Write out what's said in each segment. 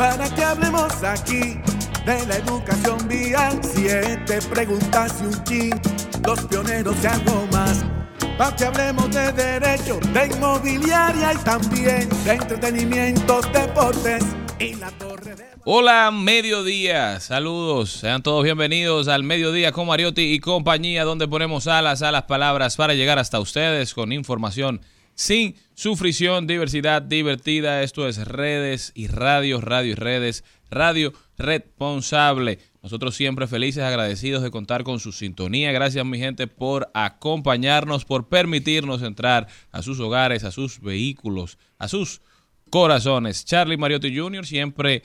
para que hablemos aquí de la educación vial. Siete preguntas y un chin, los pioneros y algo más. Para que hablemos de derecho, de inmobiliaria y también de entretenimiento, deportes y la torre de... Hola, mediodía. Saludos. Sean todos bienvenidos al mediodía con Mariotti y compañía, donde ponemos alas a las palabras para llegar hasta ustedes con información sin sufrición, diversidad divertida. Esto es redes y radio, radio y redes, radio responsable. Nosotros siempre felices, agradecidos de contar con su sintonía. Gracias mi gente por acompañarnos, por permitirnos entrar a sus hogares, a sus vehículos, a sus corazones. Charlie Mariotti Jr. siempre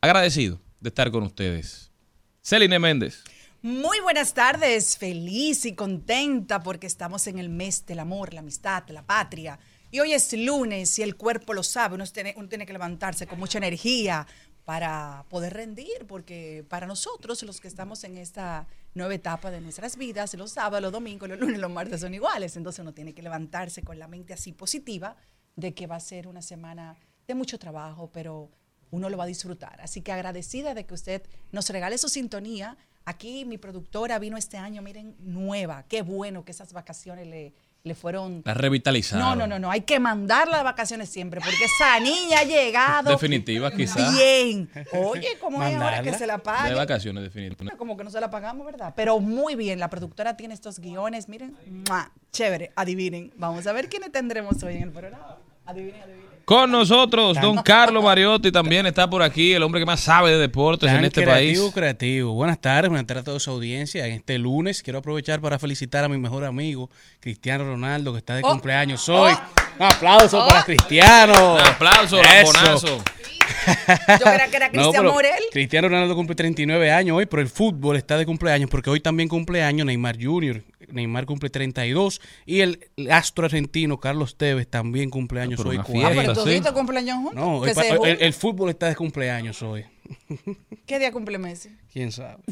agradecido de estar con ustedes. Celine Méndez. Muy buenas tardes, feliz y contenta porque estamos en el mes del amor, la amistad, la patria. Y hoy es lunes y el cuerpo lo sabe, uno tiene, que levantarse con mucha energía para poder rendir, porque para nosotros, los que estamos en esta nueva etapa de nuestras vidas, los sábados, los domingos, los lunes, los martes son iguales, entonces uno tiene que levantarse con la mente así positiva de que va a ser una semana de mucho trabajo, pero uno lo va a disfrutar. Así que agradecida de que usted nos regale su sintonía Aquí mi productora vino este año, miren, nueva. Qué bueno que esas vacaciones le, le fueron... La revitalizaron. No, no, no, no. Hay que mandarla de vacaciones siempre porque esa niña ha llegado... Definitiva, quizás. Bien. Oye, ¿cómo es ahora que se la pague? De vacaciones, definitivamente. Como que no se la pagamos, ¿verdad? Pero muy bien. La productora tiene estos guiones, miren. ¡mua! Chévere. Adivinen. Vamos a ver quiénes tendremos hoy en el programa. Adivinen, adivinen. Con nosotros, don Carlos Mariotti también está por aquí, el hombre que más sabe de deportes en este creativo, país. Creativo, Buenas tardes, buenas tardes a toda su audiencia. En este lunes quiero aprovechar para felicitar a mi mejor amigo, Cristiano Ronaldo, que está de Oh. cumpleaños hoy. Un aplauso para Cristiano. Un aplauso. Yo creía que era No, Cristian pero Morel. Cristiano Ronaldo cumple 39 años hoy, pero el fútbol está de cumpleaños porque hoy también cumpleaños Neymar Jr. Neymar cumple 32 y el astro argentino Carlos Tevez también cumpleaños pero hoy. una Ah, fiesta. pero sí. todito cumpleaños juntos. No, el, el fútbol está de cumpleaños hoy. ¿Qué día cumple Messi? ¿Quién sabe?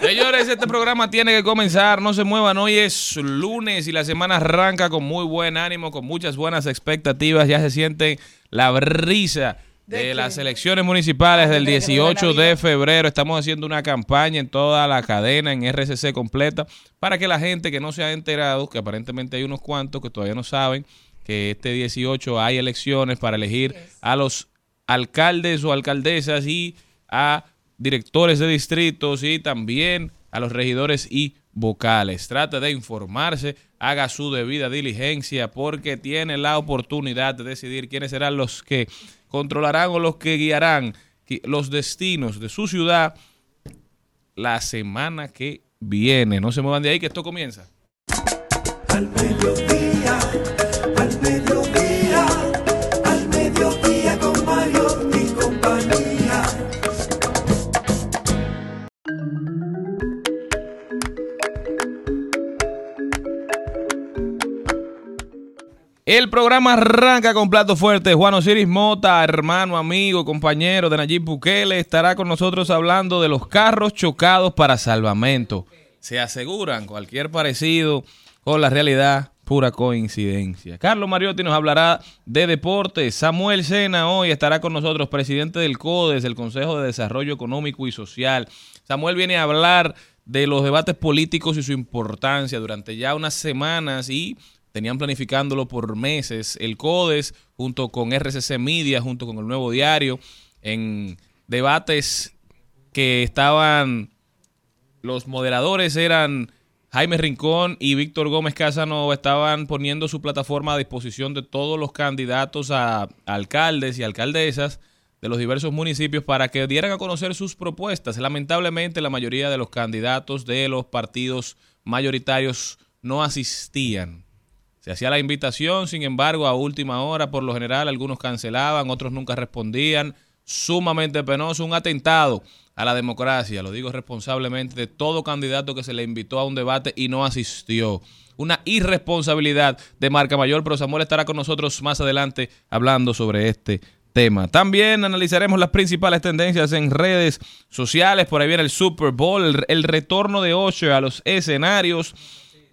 Señores, este programa tiene que comenzar, no se muevan, hoy es lunes y la semana arranca con muy buen ánimo, con muchas buenas expectativas, ya se siente la brisa ¿De las elecciones municipales del que no 18 buena de febrero, estamos haciendo una campaña en toda la cadena, en RCC completa, para que la gente que no se ha enterado, que aparentemente hay unos cuantos que todavía no saben, que este 18 hay elecciones para elegir a los alcaldes o alcaldesas y a directores de distritos y también a los regidores y vocales. Trate de informarse, haga su debida diligencia porque tiene la oportunidad de decidir quiénes serán los que controlarán o los que guiarán los destinos de su ciudad la semana que viene. No se muevan de ahí que esto comienza. El programa arranca con plato fuerte. Juan Osiris Mota, hermano, amigo, compañero de Nayib Bukele, estará con nosotros hablando de los carros chocados para salvamento. Se aseguran cualquier parecido con la realidad, pura coincidencia. Carlos Mariotti nos hablará de deportes. Samuel Sena hoy estará con nosotros, presidente del CODES, el Consejo de Desarrollo Económico y Social. Samuel viene a hablar de los debates políticos y su importancia durante ya unas semanas y tenían planificándolo por meses. El CODES junto con RCC Media, junto con el Nuevo Diario, en debates que estaban, los moderadores eran Jaime Rincón y Víctor Gómez Casanova, estaban poniendo su plataforma a disposición de todos los candidatos a alcaldes y alcaldesas de los diversos municipios para que dieran a conocer sus propuestas. Lamentablemente la mayoría de los candidatos de los partidos mayoritarios no asistían. Se hacía la invitación, sin embargo, a última hora, por lo general, algunos cancelaban, otros nunca respondían. Sumamente penoso, un atentado a la democracia, lo digo responsablemente, de todo candidato que se le invitó a un debate y no asistió. Una irresponsabilidad de marca mayor, pero Samuel estará con nosotros más adelante hablando sobre este tema. También analizaremos las principales tendencias en redes sociales. Por ahí viene el Super Bowl, el, retorno de Osher a los escenarios.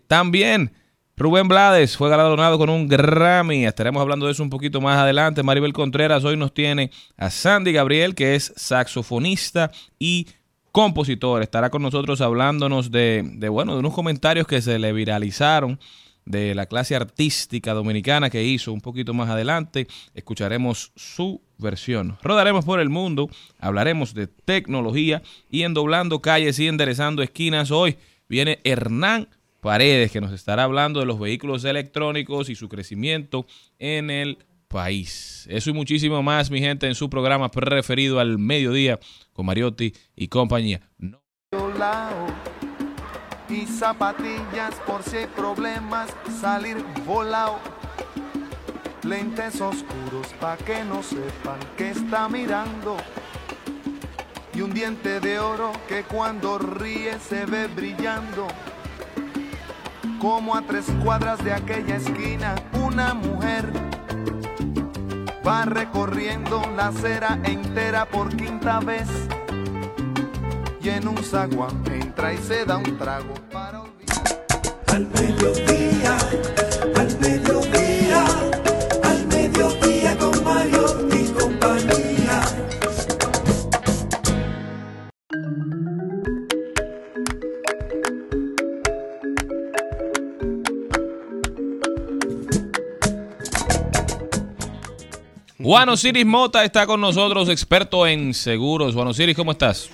También Rubén Blades fue galardonado con un Grammy. Estaremos hablando de eso un poquito más adelante. Maribel Contreras hoy nos tiene a Sandy Gabriel, que es saxofonista y compositor. Estará con nosotros hablándonos de, bueno, de unos comentarios que se le viralizaron de la clase artística dominicana que hizo un poquito más adelante. Escucharemos su versión. Rodaremos por el mundo, hablaremos de tecnología y en doblando calles y enderezando esquinas. Hoy viene Hernán Paredes, que nos estará hablando de los vehículos electrónicos y su crecimiento en el país. Eso y muchísimo más, mi gente, en su programa preferido al mediodía con Mariotti y compañía. No. Y zapatillas por si hay problemas, salir volado. Lentes oscuros pa' que no sepan que está mirando. Y un diente de oro que cuando ríe se ve brillando como a tres cuadras de aquella esquina, una mujer va recorriendo la acera entera por quinta vez. Y en un zaguán entra y se da un trago para olvidar. Al mediodía, Juan Osiris Mota está con nosotros, experto en seguros. Juan Osiris, ¿cómo estás?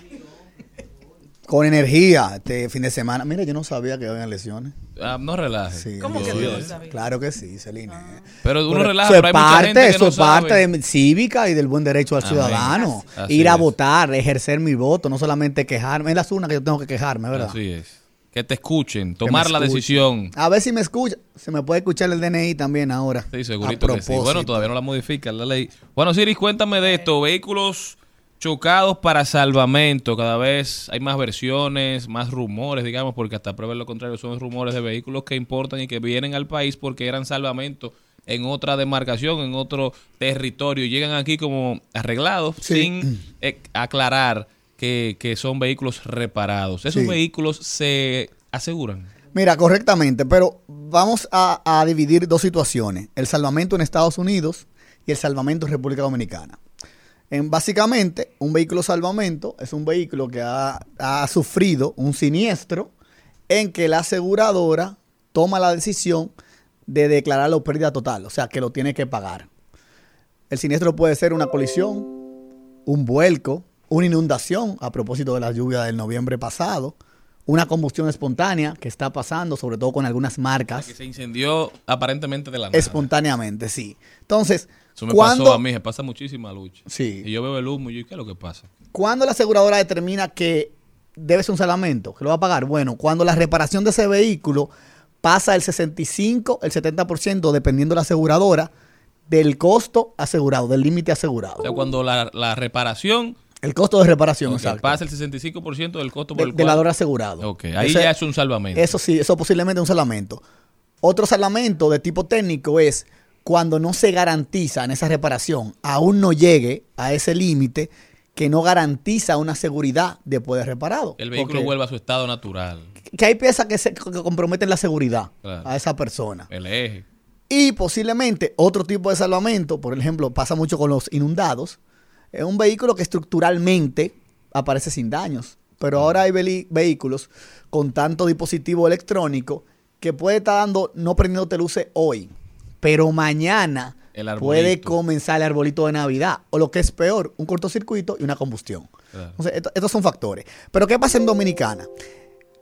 Con energía este fin de semana. Mira, yo no sabía que había lesiones. Ah, no relajes. Sí, ¿Cómo que no sabías? Claro que sí, Celine. Pero uno Pero relaja, eso pero es hay mucha parte, gente que eso no es parte sabe. de cívica y del buen derecho al Amén. ciudadano. Así Ir a es. votar, ejercer mi voto, no solamente quejarme. Es la zona que yo tengo que quejarme, ¿verdad? Así es. Que te escuchen, tomar la decisión. A ver si me escucha. Se me puede escuchar el DNI también ahora. Sí, segurito que sí. Bueno, todavía no la modifica la ley. Bueno, Osiris, cuéntame de esto. Vehículos chocados para salvamento. Cada vez hay más versiones, más rumores, digamos, porque hasta prueba lo contrario son rumores de vehículos que importan y que vienen al país porque eran salvamento en otra demarcación, en otro territorio. Llegan aquí como arreglados Sí. sin eh, aclarar que, que son vehículos reparados. Esos Sí. vehículos se aseguran. Mira, correctamente, pero vamos a, a dividir dos situaciones. El salvamento en Estados Unidos y el salvamento en República Dominicana. En, básicamente, un vehículo salvamento es un vehículo que ha, ha sufrido un siniestro en que la aseguradora toma la decisión de declararlo pérdida total, o sea, que lo tiene que pagar. El siniestro puede ser una colisión, un vuelco, una inundación, a propósito de la lluvia del noviembre pasado, una combustión espontánea que está pasando, sobre todo con algunas marcas, Que se incendió aparentemente de la nada. espontáneamente, sí. Entonces, Eso me cuando, pasó a mí, se pasa muchísima lucha. Sí. Y yo veo el humo y yo, ¿qué es lo que pasa? cuando la aseguradora determina que debe ser un salvamento, que lo va a pagar, bueno, cuando la reparación de ese vehículo pasa el 65, el 70%, dependiendo de la aseguradora, del costo asegurado, del límite asegurado. O sea, cuando la, la reparación El costo de reparación, ok, exacto. pasa el 65% del costo por de, el del cual... valor asegurado. Ok, ahí Ese- ya es un salvamento. Eso sí, eso posiblemente es un salvamento. Otro salvamento de tipo técnico es cuando no se garantiza en esa reparación, aún no llegue a ese límite que no garantiza una seguridad de poder reparado. El vehículo vuelve a su estado natural. que hay piezas que, se, que comprometen la seguridad Claro. a esa persona. El eje. Y posiblemente otro tipo de salvamento, por ejemplo, pasa mucho con los inundados, es un vehículo que estructuralmente aparece sin daños. Pero ahora hay vehículos con tanto dispositivo electrónico que puede estar dando, no prendiéndote luces hoy, pero mañana El puede comenzar el arbolito de Navidad. O lo que es peor, un cortocircuito y una combustión. Claro. Entonces, esto- estos son factores. Pero ¿qué pasa en Dominicana?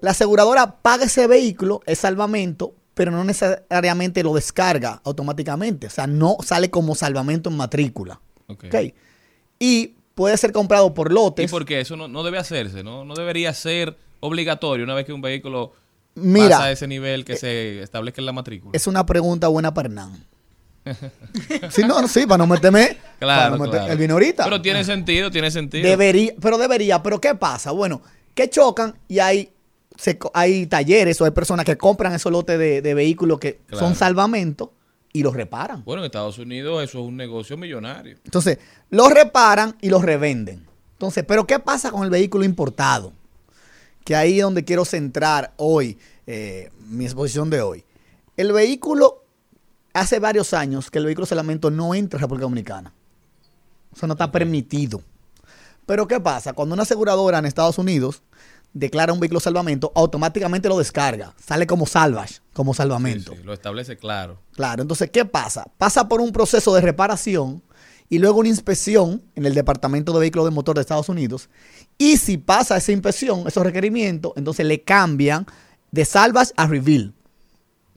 La aseguradora paga ese vehículo, es salvamento, pero no necesariamente lo descarga automáticamente. O sea, no sale como salvamento en matrícula. Ok. ¿ok? Y puede ser comprado por ¿Y lotes. por qué? Eso no, no debe hacerse, ¿no? No debería ser obligatorio una vez que un vehículo Mira, pasa a ese nivel que se establezca en la matrícula. es una pregunta buena para Hernán. sí, no, sí, para no meterme. Claro, no meter- claro. Él vino ahorita. Pero tiene sentido, tiene sentido. Debería, pero debería. Pero ¿qué pasa? Bueno, que chocan y hay, se hay talleres o hay personas que compran esos lotes de, de vehículos que Claro. son salvamento y los reparan. Bueno, en Estados Unidos eso es un negocio millonario. Entonces, los reparan y los revenden. Entonces, pero ¿qué pasa con el vehículo importado? Que ahí es donde quiero centrar hoy eh, mi exposición de hoy. El vehículo, hace varios años que el vehículo de salvamento no entra a República Dominicana. Eso no está permitido. Pero ¿qué pasa? Cuando una aseguradora en Estados Unidos declara un vehículo salvamento, automáticamente lo descarga. Sale como salvage, como salvamento. Sí, sí, lo establece claro. Claro, entonces, ¿qué pasa? Pasa por un proceso de reparación y luego una inspección en el Departamento de Vehículos de Motor de Estados Unidos. Y si pasa esa inspección, esos requerimientos, entonces le cambian de salvage a reveal,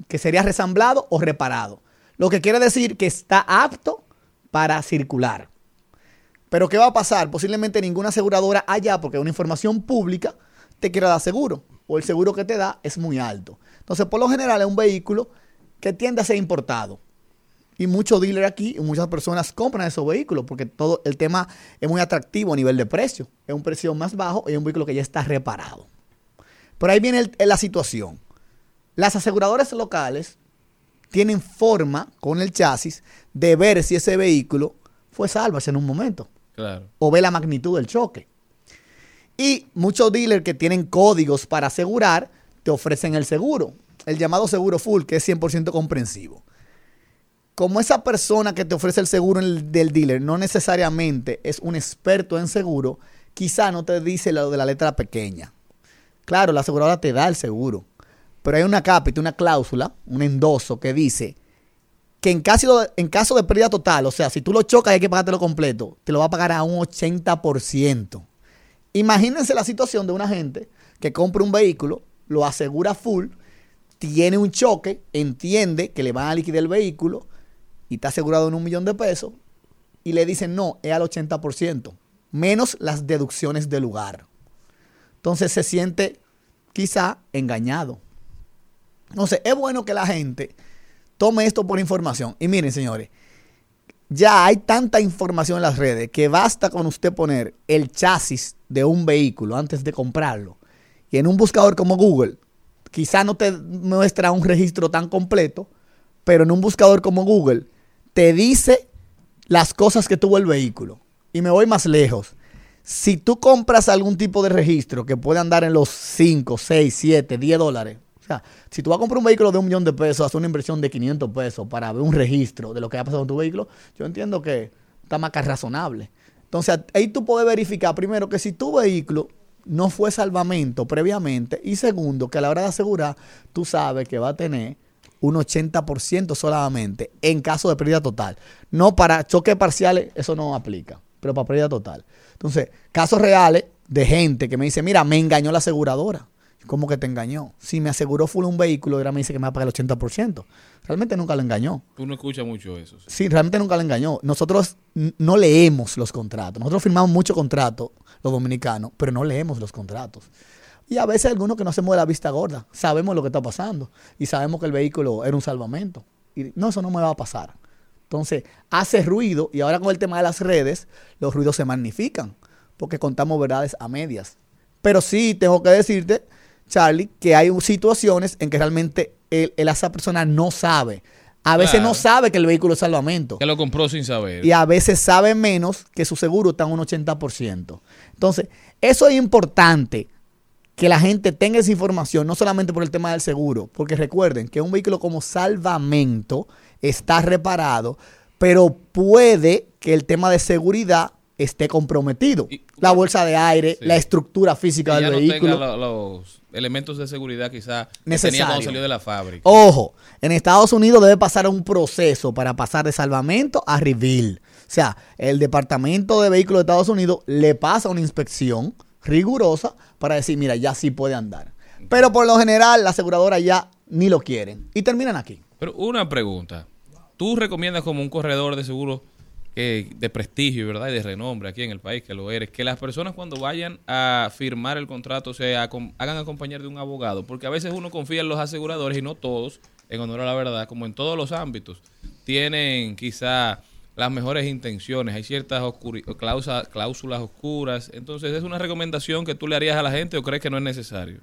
que sería resamblado o reparado. Lo que quiere decir que está apto para circular. Pero ¿qué va a pasar? Posiblemente ninguna aseguradora allá, porque es una información pública, te quiera dar seguro. O el seguro que te da es muy alto. Entonces, por lo general, es un vehículo que tiende a ser importado. Y muchos dealers aquí y muchas personas compran esos vehículos porque todo el tema es muy atractivo a nivel de precio. Es un precio más bajo y es un vehículo que ya está reparado. Pero ahí viene el- la situación. Las aseguradoras locales tienen forma con el chasis de ver si ese vehículo fue salvage en un momento Claro. o ve la magnitud del choque. Y muchos dealers que tienen códigos para asegurar te ofrecen el seguro, el llamado seguro full, que es 100% comprensivo. Como esa persona que te ofrece el seguro el- del dealer no necesariamente es un experto en seguro, quizá no te dice lo de la letra pequeña. Claro, la aseguradora te da el seguro, pero hay una cápita, una cláusula, un endoso que dice que en caso, de, en caso de pérdida total, o sea, si tú lo chocas y hay que pagártelo completo, te lo va a pagar a un 80%. Imagínense la situación de una gente que compra un vehículo, lo asegura full, tiene un choque, entiende que le van a liquidar el vehículo y está asegurado en un millón de pesos y le dicen no, es al 80%, menos las deducciones del lugar. Entonces se siente quizá engañado. Entonces es bueno que la gente tome esto por información. Y miren, señores, ya hay tanta información en las redes que basta con usted poner el chasis de un vehículo antes de comprarlo. Y en un buscador como Google, quizá no te muestra un registro tan completo, pero en un buscador como Google te dice las cosas que tuvo el vehículo. Y me voy más lejos. Si tú compras algún tipo de registro que puede andar en los 5, 6, 7, 10 dólares, o sea, si tú vas a comprar un vehículo de un millón de pesos, hacer una inversión de 500 pesos para ver un registro de lo que ha pasado con tu vehículo, yo entiendo que está más que razonable. Entonces, ahí tú puedes verificar primero que si tu vehículo no fue salvamento previamente y segundo, que a la hora de asegurar, tú sabes que va a tener un 80% solamente en caso de pérdida total. No para choques parciales, eso no aplica, pero para pérdida total. Entonces, casos reales de gente que me dice, mira, me engañó la aseguradora. ¿Cómo que te engañó? Si me aseguró full un vehículo, ahora me dice que me va a pagar el 80%. Realmente nunca lo engañó. Tú no escuchas mucho eso. sí. Sí, realmente nunca lo engañó. Nosotros no leemos los contratos. Nosotros firmamos muchos contratos, los dominicanos, pero no leemos los contratos. Y a veces algunos que no hacemos de la vista gorda. Sabemos lo que está pasando. Y sabemos que el vehículo era un salvamento. Y no, eso no me va a pasar. Entonces, hace ruido. Y ahora con el tema de las redes, los ruidos se magnifican. Porque contamos verdades a medias. Pero sí tengo que decirte, Charlie, que hay situaciones en que realmente el, el- esa persona no sabe A veces Claro. no sabe que el vehículo es salvamento. Que lo compró sin saber. Y a veces sabe menos que su seguro está en un 80%. Entonces, eso es importante que la gente tenga esa información, no solamente por el tema del seguro, porque recuerden que un vehículo como salvamento está reparado, pero puede que el tema de seguridad esté comprometido. Y- la bolsa de aire, Sí. la estructura física del no vehículo. tenga lo- los elementos de seguridad quizá que tenía Necesario. cuando salió de la fábrica. Ojo, en Estados Unidos debe pasar un proceso para pasar de salvamento a reveal. O sea, el Departamento de Vehículos de Estados Unidos le pasa una inspección rigurosa para decir, mira, ya sí puede andar. Pero por lo general, la aseguradora ya ni lo quieren. Y terminan aquí. Pero una pregunta. ¿Tú recomiendas como un corredor de seguro que, de prestigio, ¿verdad? Y de renombre aquí en el país, que lo eres, que las personas cuando vayan a firmar el contrato se hagan acompañar de un abogado? Porque a veces uno confía en los aseguradores y no todos, en honor a la verdad, como en todos los ámbitos, tienen quizá las mejores intenciones, hay ciertas cláusulas oscuras. Entonces, ¿es una recomendación que tú le harías a la gente o crees que no es necesario?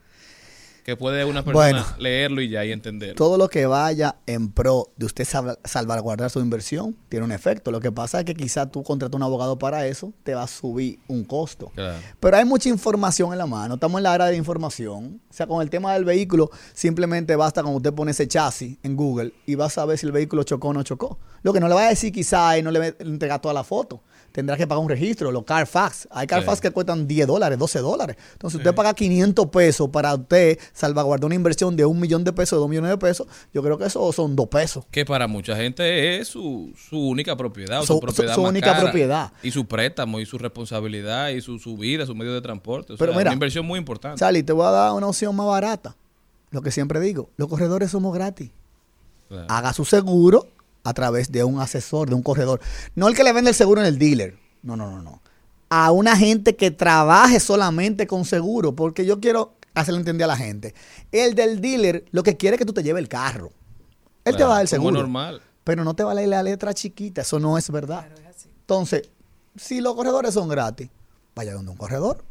Que puede una persona Bueno. leerlo y ya y entender. Todo lo que vaya en pro de usted sal- salvaguardar su inversión tiene un efecto. Lo que pasa es que quizá tú contratas un abogado para eso, te va a subir un costo. Claro. Pero hay mucha información en la mano. Estamos en la era de información. O sea, con el tema del vehículo, simplemente basta con usted poner ese chasis en Google y va a saber si el vehículo chocó o no chocó. Lo que no le va a decir quizá es no le va a entregar toda la foto. Tendrá que pagar un registro, los Carfax. Hay Carfax Sí. que cuestan 10 dólares, 12 dólares. Entonces, usted paga 500 pesos para usted salvaguardar una inversión de un millón de pesos, de dos millones de pesos. Yo creo que eso son dos pesos. que para mucha gente es su, su única propiedad, o Su- su, propiedad su- su más única cara. propiedad. Y su préstamo, y su responsabilidad, y su, su vida, su medio de transporte. O Pero sea, mira, una inversión muy importante. Charlie, te voy a dar una opción más barata. Lo que siempre digo, los corredores somos gratis. Claro. haga su seguro a través de un asesor, de un corredor. No el que le vende el seguro en el dealer. No, no, no, no. A una gente que trabaje solamente con seguro, porque yo quiero hacerle entender a la gente. El del dealer lo que quiere es que tú te lleves el carro. Él te Claro, va a dar el como seguro. normal. Pero no te va a leer la letra chiquita, eso no es verdad. Entonces, si los corredores son gratis, vaya donde un corredor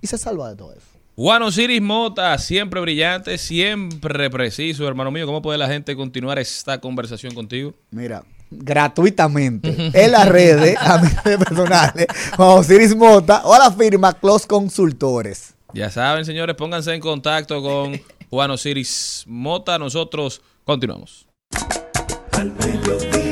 y se salva de todo eso. Juan Osiris Mota, siempre brillante, siempre preciso, hermano mío. ¿Cómo puede la gente continuar esta conversación contigo? Mira, gratuitamente en las redes, a mis redes personales, Juan Osiris Mota o a la firma Close Consultores. Ya saben, señores, pónganse en contacto con Juan Osiris Mota. Nosotros continuamos. Al mediodía,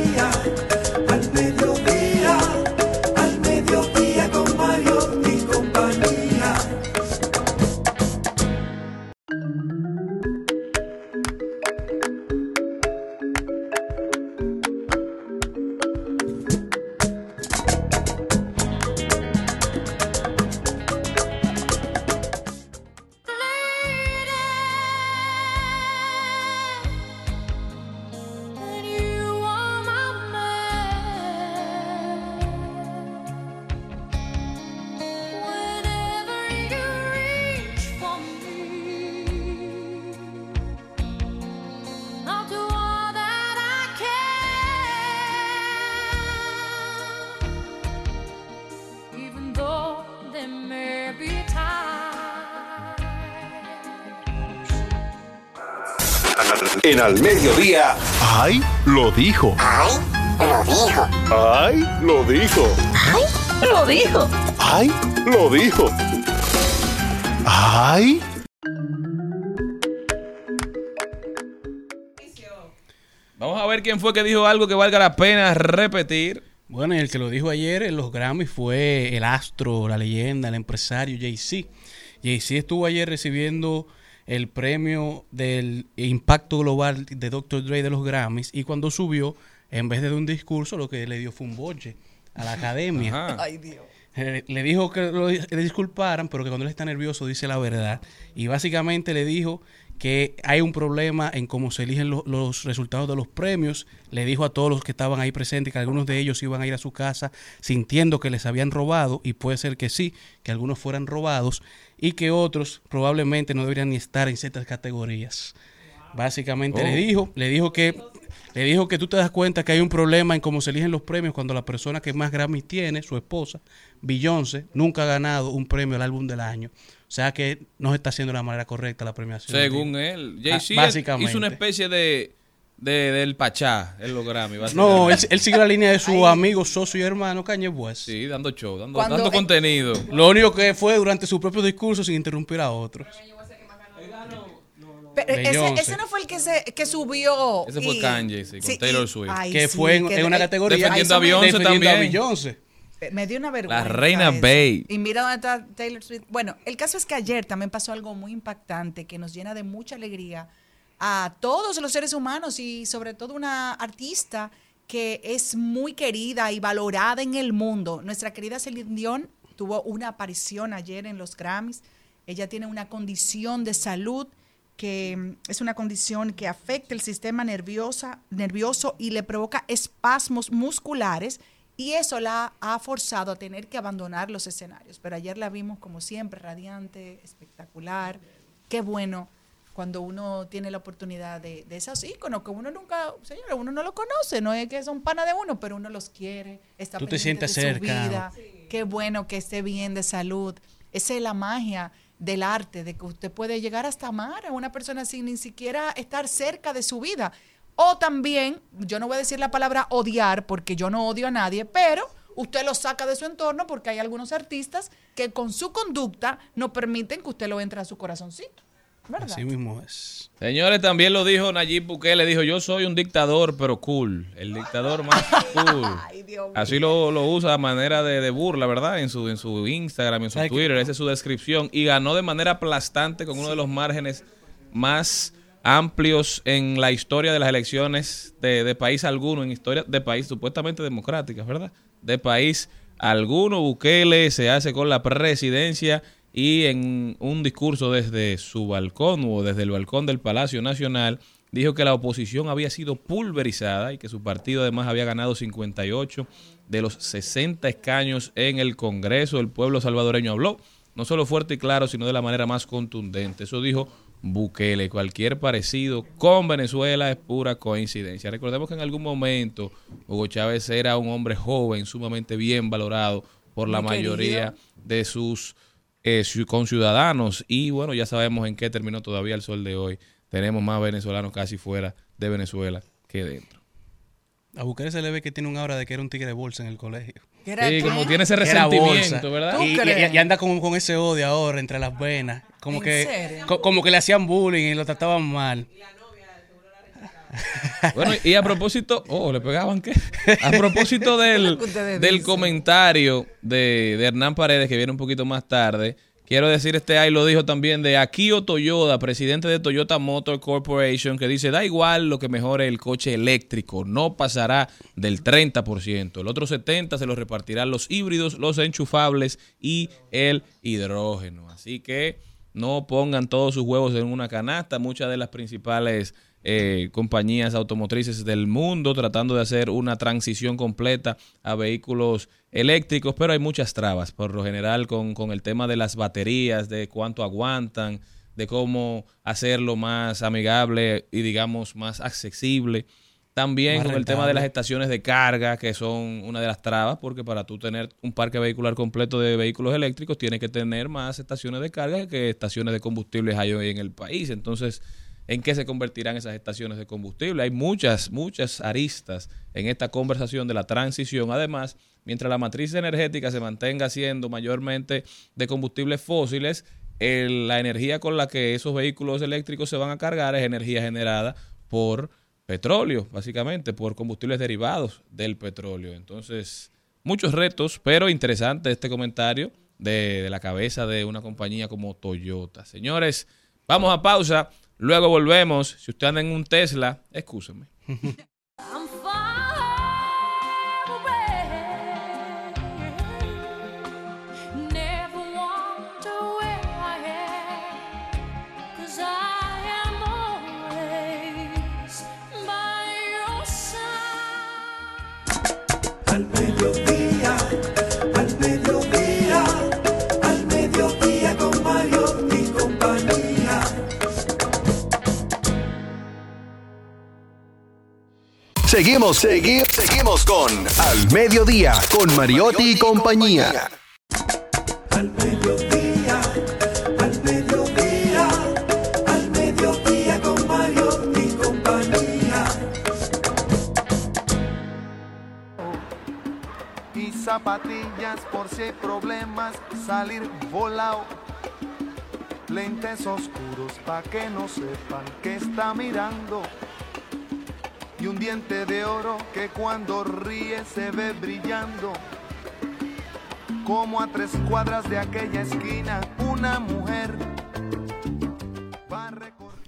En al mediodía. ¡Ay! Lo dijo. ¡Ay! Lo dijo. ¡Ay! Lo dijo. Lo dijo. ¡Ay! Lo dijo. ¡Ay! Vamos a ver quién fue que dijo algo que valga la pena repetir. Bueno, y el que lo dijo ayer en los Grammys fue el astro, la leyenda, el empresario Jay-Z. Jay-Z estuvo ayer recibiendo el premio del impacto global de Dr. Dre de los Grammys y cuando subió, en vez de un discurso, lo que le dio fue un boche a la academia. Ajá. Ay, Dios. Eh, le dijo que lo le disculparan, pero que cuando él está nervioso dice la verdad. Y básicamente le dijo que hay un problema en cómo se eligen lo- los resultados de los premios. Le dijo a todos los que estaban ahí presentes que algunos de ellos iban a ir a su casa sintiendo que les habían robado, y puede ser que sí, que algunos fueran robados, y que otros probablemente no deberían ni estar en ciertas categorías. Básicamente Oh. le dijo, le dijo que le dijo que tú te das cuenta que hay un problema en cómo se eligen los premios cuando la persona que más Grammy tiene, su esposa, Beyoncé, nunca ha ganado un premio al álbum del año. O sea que no se está haciendo de la manera correcta la premiación. Según él, Ah, Jay-Z básicamente. hizo una especie de, de- del Pachá en los Grammy. No, él, él sigue la línea de su amigo, socio y hermano Kanye West. Sí, dando show, dando, Cuando- dando contenido. Lo único que fue durante su propio discurso sin interrumpir a otros. Pero ese, no fue el que se que subió. Ese fue y- Kanye, sí, con Taylor Swift. ay, que sí, fue en, que en una de- categoría Defendiendo a Beyoncé defendiendo a también. Beyoncé. Me dio una vergüenza. reina eso. Bey. Y mira dónde está Taylor Swift. Bueno, el caso es que ayer también pasó algo muy impactante que nos llena de mucha alegría a todos los seres humanos y sobre todo una artista que es muy querida y valorada en el mundo. Nuestra querida Celine Dion tuvo una aparición ayer en los Grammys. Ella tiene una condición de salud que mm, es una condición que afecta el sistema nerviosa, nervioso y le provoca espasmos musculares y eso la ha forzado a tener que abandonar los escenarios. Pero ayer la vimos como siempre, radiante, espectacular. Qué bueno cuando uno tiene la oportunidad de, de esos íconos que uno nunca, señora, uno no lo conoce, no es que son pana de uno, pero uno los quiere, está Tú te sientes de su cerca. vida. Qué bueno que esté bien de salud. Esa es la magia del arte, de que usted puede llegar hasta amar a una persona sin ni siquiera estar cerca de su vida. O también, yo no voy a decir la palabra odiar porque yo no odio a nadie, pero usted lo saca de su entorno porque hay algunos artistas que con su conducta no permiten que usted lo entre a su corazoncito. ¿Verdad? Así mismo es. Señores, también lo dijo Nayib Bukele, dijo, yo soy un dictador, pero cool. El dictador más cool. Ay, Dios mío. Así lo, lo usa a manera de, de burla, ¿verdad? En su, en su Instagram, en su. Twitter, esa es su descripción. Y ganó de manera aplastante con uno de los márgenes más amplios en la historia de las elecciones de, de país alguno, en historia de país supuestamente democráticas, ¿verdad? De país alguno, Bukele se hace con la presidencia y en un discurso desde su balcón o desde el balcón del Palacio Nacional dijo que la oposición había sido pulverizada y que su partido además había ganado 58 de los 60 escaños en el Congreso. El pueblo salvadoreño habló no solo fuerte y claro, sino de la manera más contundente. Eso dijo Bukele. Cualquier parecido con Venezuela es pura coincidencia. Recordemos que en algún momento Hugo Chávez era un hombre joven, sumamente bien valorado por la Muy mayoría querido. de sus eh, ciu- conciudadanos. Y bueno, ya sabemos en qué terminó todavía el sol de hoy. Tenemos más venezolanos casi fuera de Venezuela que dentro. A Bukele se le ve que tiene un aura de que era un tigre de bolsa en el colegio. Como tiene ese resentimiento, bolsa. ¿verdad? ¿Tú Y, y- y anda como con ese odio ahora entre las venas. Como ¿En que, serio? co- como que le hacían bullying y lo trataban mal. Bueno, y a propósito, oh, le pegaban qué? A propósito del, del comentario de, de Hernán Paredes, que viene un poquito más tarde, quiero decir, este ahí lo dijo también de Akio Toyoda, presidente de Toyota Motor Corporation, que dice, da igual lo que mejore el coche eléctrico, no pasará del 30%. El otro 70% se lo repartirán los híbridos, los enchufables y el hidrógeno. Así que no pongan todos sus huevos en una canasta. Muchas de las principales eh, compañías automotrices del mundo tratando de hacer una transición completa a vehículos eléctricos, pero hay muchas trabas, por lo general con, con el tema de las baterías, de cuánto aguantan, de cómo hacerlo más amigable y digamos más accesible. También con el tema de las estaciones de carga, que son una de las trabas, porque para tú tener un parque vehicular completo de vehículos eléctricos, tienes que tener más estaciones de carga que estaciones de combustibles hay hoy en el país. Entonces, ¿en qué se convertirán esas estaciones de combustible? Hay muchas, muchas aristas en esta conversación de la transición. Además, mientras la matriz energética se mantenga siendo mayormente de combustibles fósiles, la energía con la que esos vehículos eléctricos se van a cargar es energía generada por petróleo, básicamente, por combustibles derivados del petróleo. Entonces, muchos retos, pero interesante este comentario de la cabeza de una compañía como Toyota. Señores, vamos a pausa, luego volvemos. Si usted anda en un Tesla, excúseme. Seguimos, seguimos, seguimos con Al Mediodía, con Mariotti, y compañía. Al mediodía, al mediodía, al mediodía con Mariotti y compañía. Y zapatillas por si hay problemas, salir volado. Lentes oscuros pa' que no sepan que está mirando y un diente de oro que cuando ríe se ve brillando. Como a tres cuadras de aquella esquina, una mujer va.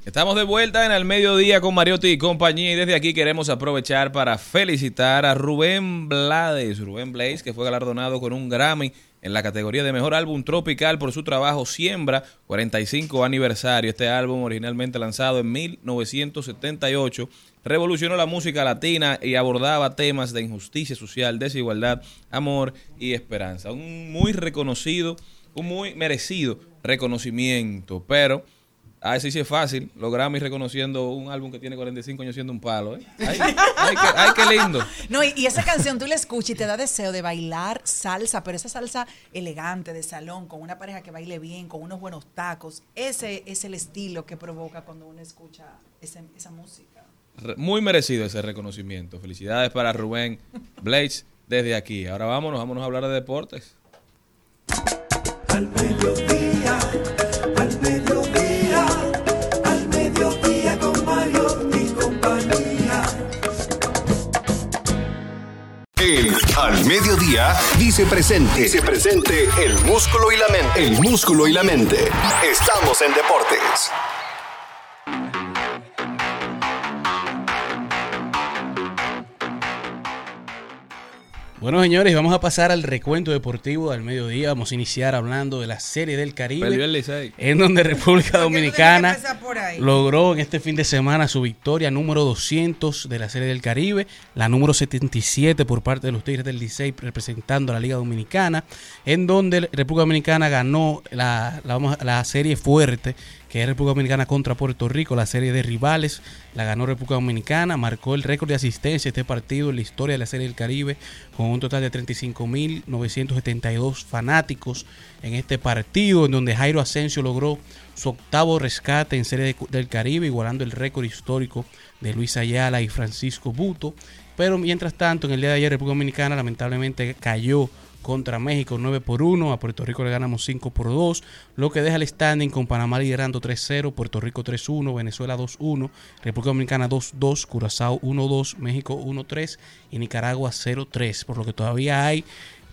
Estamos de vuelta en el mediodía con Mariotti y compañía y desde aquí queremos aprovechar para felicitar a Rubén Blades, Rubén Blades, que fue galardonado con un Grammy en la categoría de Mejor Álbum Tropical por su trabajo Siembra, 45 aniversario. Este álbum, originalmente lanzado en 1978, revolucionó la música latina y abordaba temas de injusticia social, desigualdad, amor y esperanza. Un muy reconocido, un muy merecido reconocimiento, pero... Ah, sí, sí es fácil. Los Grammys reconociendo un álbum que tiene 45 años siendo un palo. ¿eh? Ay, qué, lindo. No, y, esa canción tú la escuchas y te da deseo de bailar salsa, pero esa salsa elegante de salón, con una pareja que baile bien, con unos buenos tacos. Ese es el estilo que provoca cuando uno escucha esa música. Muy merecido ese reconocimiento. Felicidades para Rubén Blades desde aquí. Ahora vámonos, vámonos a hablar de deportes. Al mediodía, al mediodía, al mediodía con Mario y compañía. El Al Mediodía dice presente. Dice presente el músculo y la mente. El músculo y la mente. Estamos en deportes. Bueno, señores, vamos a pasar al recuento deportivo del mediodía. Vamos a iniciar hablando de la Serie del Caribe, en donde República Dominicana logró en este fin de semana su victoria número 200 de la Serie del Caribe, la número 77 por parte de los Tigres del Licey representando a la Liga Dominicana, en donde República Dominicana ganó la, la, la serie fuerte que República Dominicana contra Puerto Rico, la serie de rivales, la ganó República Dominicana, marcó el récord de asistencia este partido en la historia de la Serie del Caribe, con un total de 35.972 fanáticos en este partido, en donde Jairo Asensio logró su octavo rescate en Serie de- del Caribe, igualando el récord histórico de Luis Ayala y Francisco Buto. Pero mientras tanto, en el día de ayer, República Dominicana lamentablemente cayó contra México 9 por 1, a Puerto Rico le ganamos 5 por 2, lo que deja el standing con Panamá liderando 3-0, Puerto Rico 3-1, Venezuela 2-1, República Dominicana 2-2, Curazao 1-2, México 1-3 y Nicaragua 0-3, por lo que todavía hay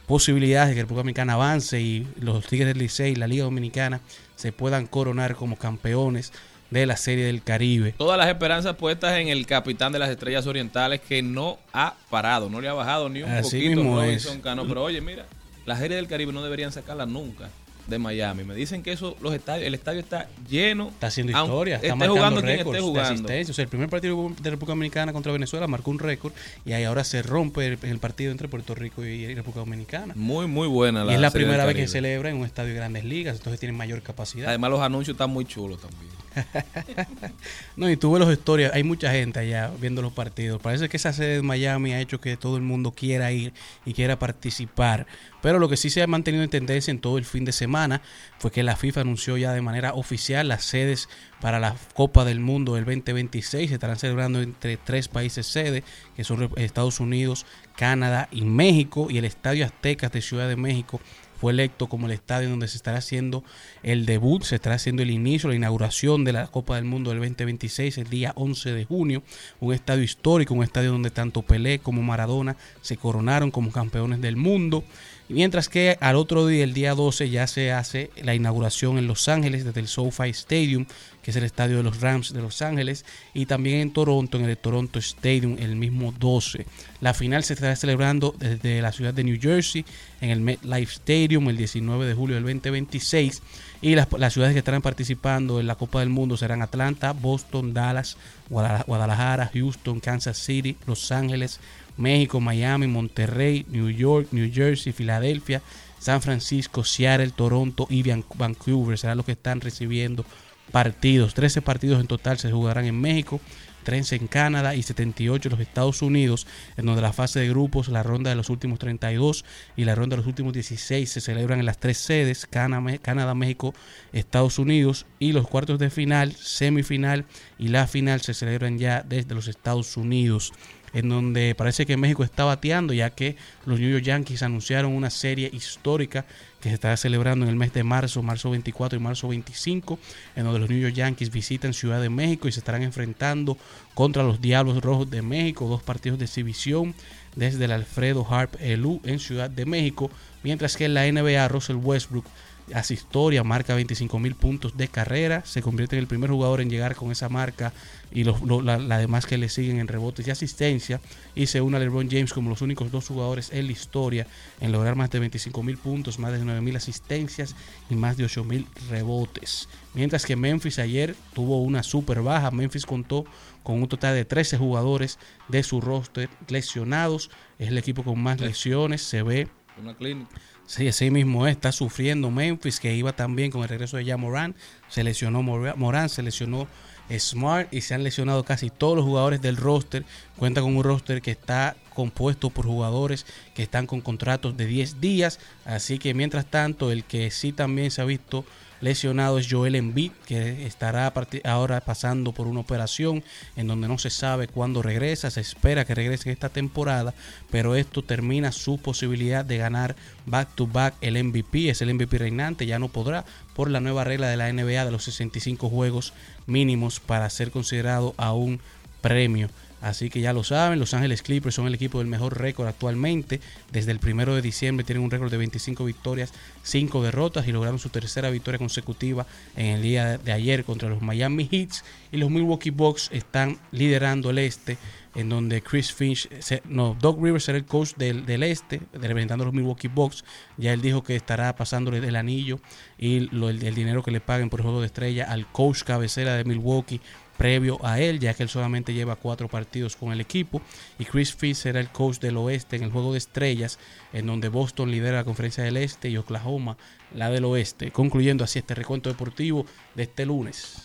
posibilidades de que República Dominicana avance y los Tigres del Licey y la Liga Dominicana se puedan coronar como campeones de la Serie del Caribe. Todas las esperanzas puestas en el capitán de las Estrellas Orientales que no ha parado, no le ha bajado ni un Así poquito mismo Robinson es. Cano. Pero oye, mira, la Serie del Caribe no deberían sacarla nunca de Miami. Me dicen que eso, los estadios, el estadio está lleno. Está haciendo historia, está marcando jugando récords esté de jugando. asistencia. O sea, el primer partido de República Dominicana contra Venezuela marcó un récord y ahí ahora se rompe el, el partido entre Puerto Rico y República Dominicana. Muy, muy buena la y es la primera vez que se celebra en un estadio de grandes ligas, entonces tienen mayor capacidad. Además, los anuncios están muy chulos también. No, y tuve los historias, hay mucha gente allá viendo los partidos. Parece que esa sede de Miami ha hecho que todo el mundo quiera ir y quiera participar. Pero lo que sí se ha mantenido en tendencia en todo el fin de semana fue que la FIFA anunció ya de manera oficial las sedes para la Copa del Mundo del 2026. Se estarán celebrando entre tres países sede, que son Estados Unidos, Canadá y México. Y el Estadio Aztecas de Ciudad de México fue electo como el estadio donde se estará haciendo el debut, se estará haciendo el inicio, la inauguración de la Copa del Mundo del 2026 el día 11 de junio. Un estadio histórico, un estadio donde tanto Pelé como Maradona se coronaron como campeones del mundo. Mientras que al otro día, el día 12, ya se hace la inauguración en Los Ángeles desde el SoFi Stadium, que es el estadio de los Rams de Los Ángeles, y también en Toronto, en el Toronto Stadium, el mismo 12. La final se estará celebrando desde la ciudad de New Jersey, en el MetLife Stadium, el 19 de julio del 2026. Y las, las ciudades que estarán participando en la Copa del Mundo serán Atlanta, Boston, Dallas, Guadala- Guadalajara, Houston, Kansas City, Los Ángeles, México, Miami, Monterrey, New York, New Jersey, Filadelfia, San Francisco, Seattle, Toronto y Van- Vancouver serán los que están recibiendo partidos. 13 partidos en total se jugarán en México, 13 en Canadá y 78 en los Estados Unidos, en donde la fase de grupos, la ronda de los últimos 32 y la ronda de los últimos 16 se celebran en las tres sedes, Cana- Canadá, México, Estados Unidos, y los cuartos de final, semifinal y la final se celebran ya desde los Estados Unidos. En donde parece que México está bateando, ya que los New York Yankees anunciaron una serie histórica que se estará celebrando en el mes de marzo, marzo 24 y marzo 25, en donde los New York Yankees visitan Ciudad de México y se estarán enfrentando contra los Diablos Rojos de México, dos partidos de exhibición desde el Alfredo Harp Elú en Ciudad de México, mientras que en la NBA Russell Westbrook hace historia, marca 25 mil puntos de carrera, se convierte en el primer jugador en llegar con esa marca y los, lo- la, la demás que le siguen en rebotes y asistencia y se une a LeBron James como los únicos dos jugadores en la historia en lograr más de 25 mil puntos, más de 9 mil asistencias y más de 8 mil rebotes. Mientras que Memphis ayer tuvo una super baja, Memphis contó con un total de 13 jugadores de su roster lesionados, es el equipo con más lesiones, se ve Una clínica. Sí, así mismo es, está sufriendo Memphis, que iba también con el regreso de ya Morán. Se lesionó Morán, se lesionó Smart y se han lesionado casi todos los jugadores del roster. Cuenta con un roster que está compuesto por jugadores que están con contratos de 10 días. Así que mientras tanto, el que sí también se ha visto lesionado es Joel Embiid, que estará ahora pasando por una operación en donde no se sabe cuándo regresa, se espera que regrese esta temporada, pero esto termina su posibilidad de ganar back to back el MVP, es el MVP reinante, ya no podrá por la nueva regla de la NBA de los 65 juegos mínimos para ser considerado a un premio. Así que ya lo saben, Los Ángeles Clippers son el equipo del mejor récord actualmente. Desde el primero de diciembre tienen un récord de 25 victorias, 5 derrotas y lograron su tercera victoria consecutiva en el día de ayer contra los Miami Heats. Y los Milwaukee Bucks están liderando el este, en donde Chris Finch, no, Doc Rivers será el coach del, del este, representando a los Milwaukee Bucks. Ya él dijo que estará pasándole el anillo y el, el dinero que le paguen por el juego de estrella al coach cabecera de Milwaukee previo a él, ya que él solamente lleva cuatro partidos con el equipo. Y Chris Finch será el coach del oeste en el juego de estrellas, en donde Boston lidera la conferencia del este y Oklahoma la del oeste. Concluyendo así este recuento deportivo de este lunes.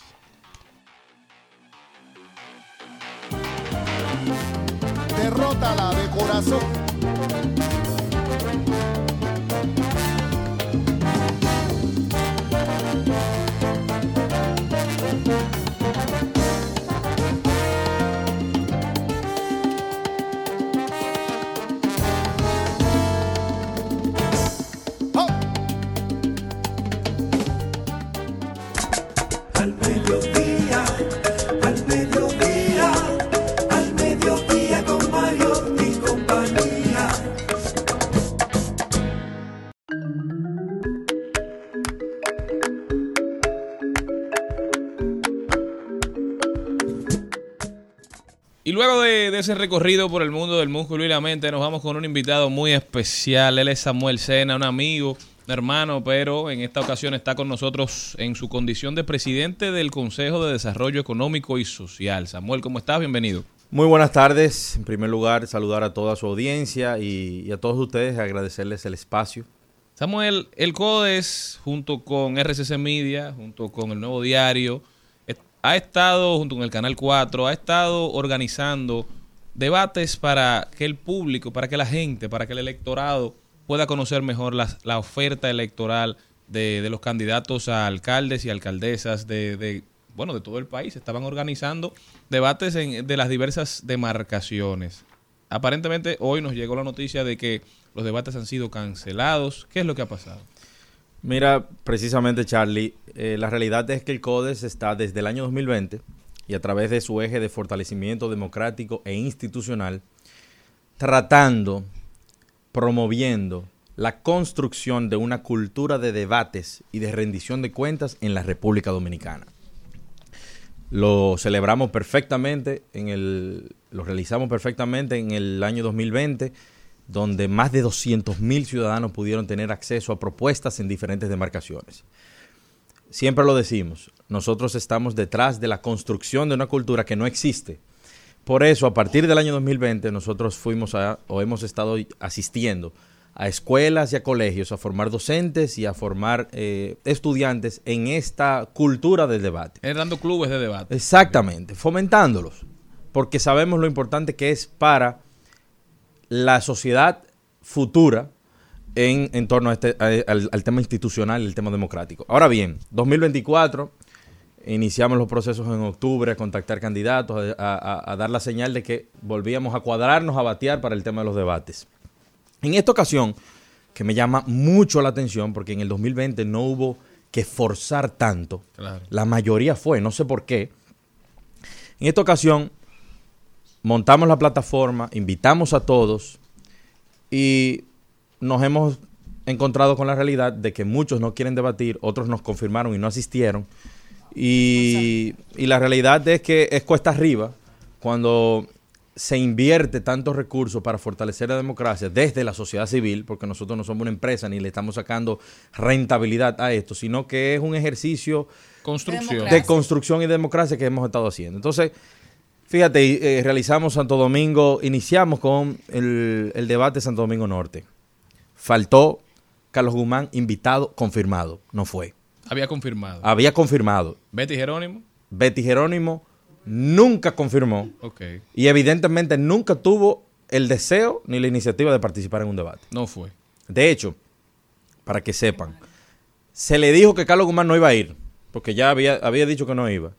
de corazón. De, ese recorrido por el mundo del músculo y la mente, nos vamos con un invitado muy especial. Él es Samuel Sena, un amigo, un hermano, pero en esta ocasión está con nosotros en su condición de presidente del Consejo de Desarrollo Económico y Social. Samuel, ¿cómo estás? Bienvenido. Muy buenas tardes. En primer lugar, saludar a toda su audiencia y, y a todos ustedes, agradecerles el espacio. Samuel, el CODES, junto con RCC Media, junto con el Nuevo Diario, ha estado, junto con el Canal 4, ha estado organizando debates para que el público, para que la gente, para que el electorado pueda conocer mejor las- la, oferta electoral de, los candidatos a alcaldes y alcaldesas de, de, bueno, de todo el país. Estaban organizando debates en- de las diversas demarcaciones. Aparentemente hoy nos llegó la noticia de que los debates han sido cancelados. ¿Qué es lo que ha pasado? Mira, precisamente Charlie, eh, la realidad es que el CODES está desde el año 2020 y a través de su eje de fortalecimiento democrático e institucional, tratando, promoviendo la construcción de una cultura de debates y de rendición de cuentas en la República Dominicana. Lo celebramos perfectamente, en el, lo realizamos perfectamente en el año 2020, donde más de 200 mil ciudadanos pudieron tener acceso a propuestas en diferentes demarcaciones. Siempre lo decimos, nosotros estamos detrás de la construcción de una cultura que no existe. Por eso, a partir del año 2020, nosotros fuimos a, o hemos estado asistiendo a escuelas y a colegios a formar docentes y a formar eh, estudiantes en esta cultura del debate. Es dando clubes de debate. Exactamente, fomentándolos, porque sabemos lo importante que es para la sociedad futura en, en torno a este, a- al, al tema institucional el tema democrático. Ahora bien, 2024, iniciamos los procesos en octubre a contactar candidatos, a, a- a dar la señal de que volvíamos a cuadrarnos, a batear para el tema de los debates. En esta ocasión, que me llama mucho la atención, porque en el 2020 no hubo que forzar tanto, Claro. la mayoría fue, no sé por qué. En esta ocasión, montamos la plataforma, invitamos a todos y nos hemos encontrado con la realidad de que muchos no quieren debatir, otros nos confirmaron y no asistieron. Y, y la realidad es que es cuesta arriba cuando se invierte tantos recursos para fortalecer la democracia desde la sociedad civil, porque nosotros no somos una empresa ni le estamos sacando rentabilidad a esto, sino que es un ejercicio Construcción. de construcción y democracia que hemos estado haciendo. Entonces, fíjate, eh, realizamos Santo Domingo, iniciamos con el, el debate Santo Domingo Norte. Faltó Carlos Guzmán, invitado, confirmado. No fue. Había confirmado. Había confirmado. Betty Jerónimo. Betty Jerónimo nunca confirmó Ok. y evidentemente nunca tuvo el deseo ni la iniciativa de participar en un debate. No fue. De hecho, para que sepan, se le dijo que Carlos Guzmán no iba a ir, porque ya había, había dicho que no iba.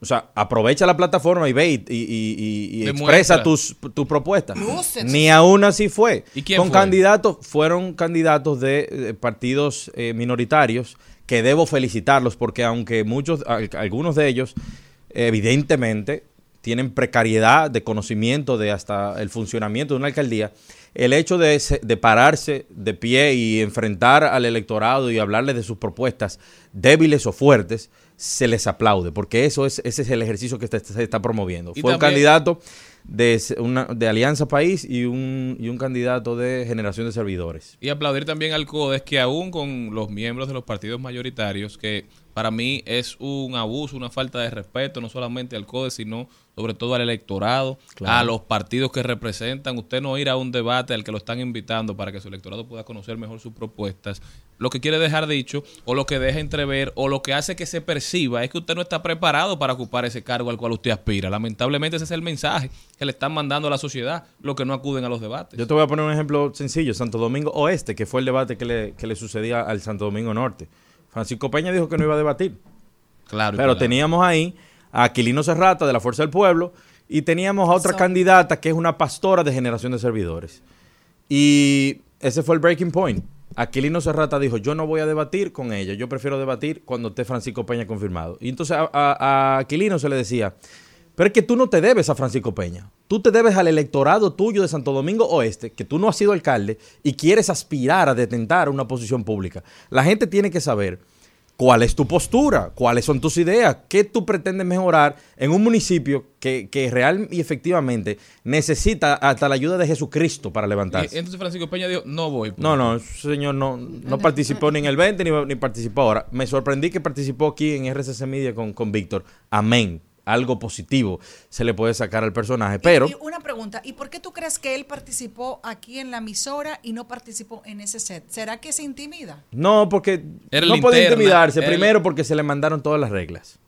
O sea, aprovecha la plataforma y ve y, y- y- y- y Demuestra. expresa tus, tus propuestas. Ni aún así fue. ¿Y quién Con fue? candidatos, fueron candidatos de, partidos eh, minoritarios que debo felicitarlos porque aunque muchos, al- algunos de ellos, evidentemente, tienen precariedad de conocimiento de hasta el funcionamiento de una alcaldía, el hecho de, de pararse de pie y enfrentar al electorado y hablarle de sus propuestas débiles o fuertes, se les aplaude, porque eso es, ese es el ejercicio que se, está promoviendo. Y Fue un candidato de, una, de Alianza País y un, y un candidato de Generación de Servidores. Y aplaudir también al CODES que aún con los miembros de los partidos mayoritarios, que para mí es un abuso, una falta de respeto, no solamente al CODES, sino sobre todo al electorado, Claro. a los partidos que representan. Usted no ir a un debate al que lo están invitando para que su electorado pueda conocer mejor sus propuestas. Lo que quiere dejar dicho, o lo que deja entrever, o lo que hace que se perciba, es que usted no está preparado para ocupar ese cargo al cual usted aspira. Lamentablemente ese es el mensaje que le están mandando a la sociedad, los que no acuden a los debates. Yo te voy a poner un ejemplo sencillo, Santo Domingo Oeste, que fue el debate que le, que le sucedía al Santo Domingo Norte. Francisco Peña dijo que no iba a debatir. Claro, Pero claro. teníamos ahí a Aquilino Serrata de la Fuerza del Pueblo y teníamos a otra candidata que es una pastora de generación de servidores. Y ese fue el breaking point. Aquilino Serrata dijo, yo no voy a debatir con ella, yo prefiero debatir cuando esté Francisco Peña confirmado. Y entonces a, a- a Aquilino se le decía, pero es que tú no te debes a Francisco Peña, tú te debes al electorado tuyo de Santo Domingo Oeste, que tú no has sido alcalde y quieres aspirar a detentar una posición pública. La gente tiene que saber cuál es tu postura, cuáles son tus ideas, qué tú pretendes mejorar en un municipio que, que real y efectivamente necesita hasta la ayuda de Jesucristo para levantarse. entonces Francisco Peña dijo, no voy. No, no, ese señor no, no participó ni en el 20 ni, ni participó ahora. Me sorprendí que participó aquí en RCC Media con, con Víctor. Amén. Algo positivo se le puede sacar al personaje, pero... Y, y una pregunta, ¿y por qué tú crees que él participó aquí en la emisora y no participó en ese set? ¿Será que se intimida? No, porque Era no puede interna, intimidarse. el- Primero porque se le mandaron todas las reglas.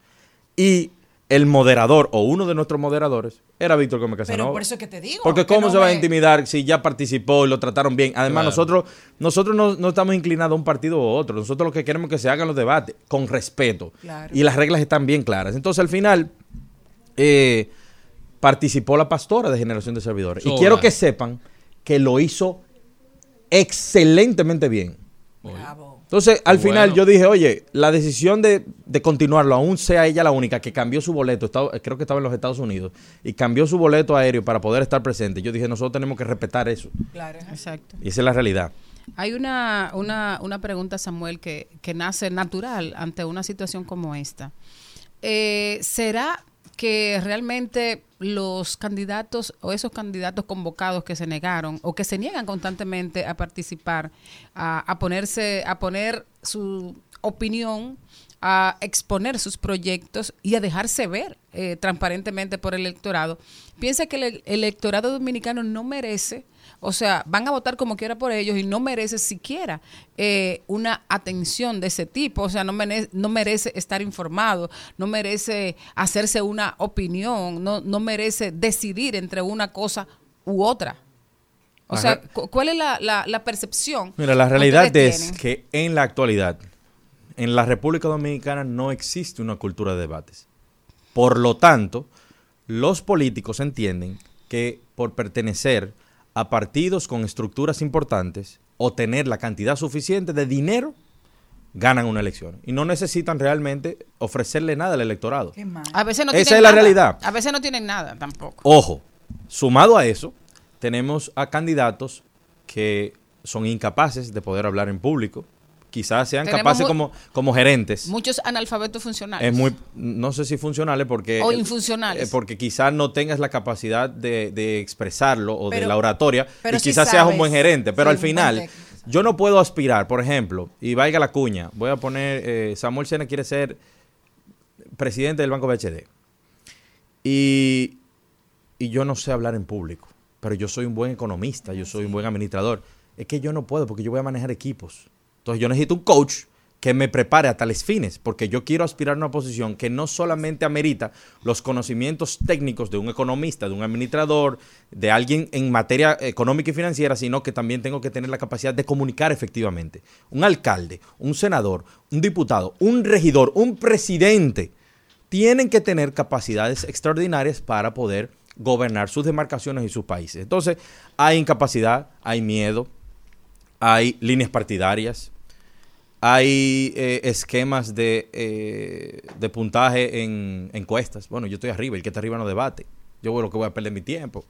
Y el moderador o uno de nuestros moderadores era Víctor Gómez Casanova. Pero por eso es que te digo. Porque que cómo no se va a intimidar si ya participó y lo trataron bien. Además, Claro. nosotros, nosotros no, no estamos inclinados a un partido u otro. Nosotros lo que queremos es que se hagan los debates con respeto. Claro. Y las reglas están bien claras. Entonces, al final, eh, participó la pastora de Generación de Servidores. Y quiero que sepan que lo hizo excelentemente bien. Bravo. Entonces, al Bueno. final yo dije, oye, la decisión de, de continuarlo, aún sea ella la única que cambió su boleto, estaba- creo que estaba en los Estados Unidos, y cambió su boleto aéreo para poder estar presente, yo dije, nosotros tenemos que respetar eso. Claro. Exacto. Y esa es la realidad. Hay una, una, una pregunta, Samuel, que, que nace natural ante una situación como esta. Eh, ¿Será que realmente los candidatos o esos candidatos convocados que se negaron o que se niegan constantemente a participar, a, ponerse, a poner su opinión, a exponer sus proyectos y a dejarse ver eh, transparentemente por el electorado, piensa que el electorado dominicano no merece o sea, van a votar como quiera por ellos y no merece siquiera eh, una atención de ese tipo. O sea, no, mere- no merece estar informado, no merece hacerse una opinión, no, no merece decidir entre una cosa u otra. O Ajá. sea, cu- ¿cuál es la, la- la percepción? Mira, la realidad es tienen? que en la actualidad en la República Dominicana no existe una cultura de debates. Por lo tanto, los políticos entienden que por pertenecer a partidos con estructuras importantes o tener la cantidad suficiente de dinero, ganan una elección. Y no necesitan realmente ofrecerle nada al electorado. Qué mal. A veces no Esa tienen es la nada. realidad. A veces no tienen nada tampoco. Ojo, sumado a eso, tenemos a candidatos que son incapaces de poder hablar en público. Quizás sean Tenemos capaces como, como gerentes. Muchos analfabetos funcionales. Es muy, no sé si funcionales porque... O infuncionales. eh, porque quizás no tengas la capacidad de, de expresarlo o de la oratoria pero y quizás seas un buen gerente, pero al final yo no puedo aspirar, por ejemplo, y vaya la cuña, voy a poner, eh, Samuel Sena quiere ser presidente del Banco BHD y, y yo no sé hablar en público, pero yo soy un buen economista, yo soy un buen administrador. Es que yo no puedo porque yo voy a manejar equipos. Entonces yo necesito un coach que me prepare a tales fines, porque yo quiero aspirar a una posición que no solamente amerita los conocimientos técnicos de un economista, de un administrador, de alguien en materia económica y financiera, sino que también tengo que tener la capacidad de comunicar efectivamente. Un alcalde, un senador, un diputado, un regidor, un presidente, tienen que tener capacidades extraordinarias para poder gobernar sus demarcaciones y sus países. Entonces, hay incapacidad, hay miedo, hay líneas partidarias, hay eh, esquemas de, eh, de puntaje en encuestas. Bueno, yo estoy arriba, el que está arriba no debate. Yo bueno que voy a perder mi tiempo.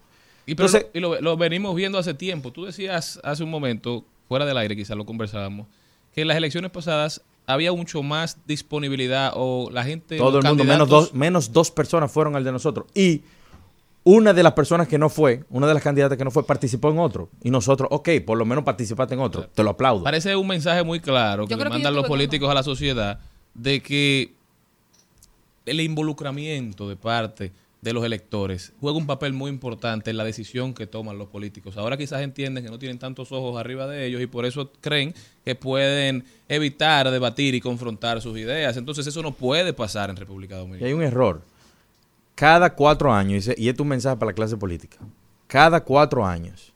Y, pero Entonces- lo, y lo- lo venimos viendo hace tiempo. Tú decías hace un momento, fuera del aire quizás lo conversábamos, que en las elecciones pasadas había mucho más disponibilidad o la gente... Todo el mundo, menos dos, menos dos personas fueron al de nosotros. Y una de las personas que no fue, una de las candidatas que no fue, participó en otro. Y nosotros, ok, por lo menos participaste en otro. Te lo aplaudo. Parece un mensaje muy claro que Yo le que mandan los políticos a la sociedad de que el involucramiento de parte de los electores juega un papel muy importante en la decisión que toman los políticos. Ahora quizás entienden que no tienen tantos ojos arriba de ellos y por eso creen que pueden evitar debatir y confrontar sus ideas. Entonces eso no puede pasar en República Y Dominicana. hay un error. Cada cuatro años, y se- y esto es un mensaje para la clase política, cada cuatro años,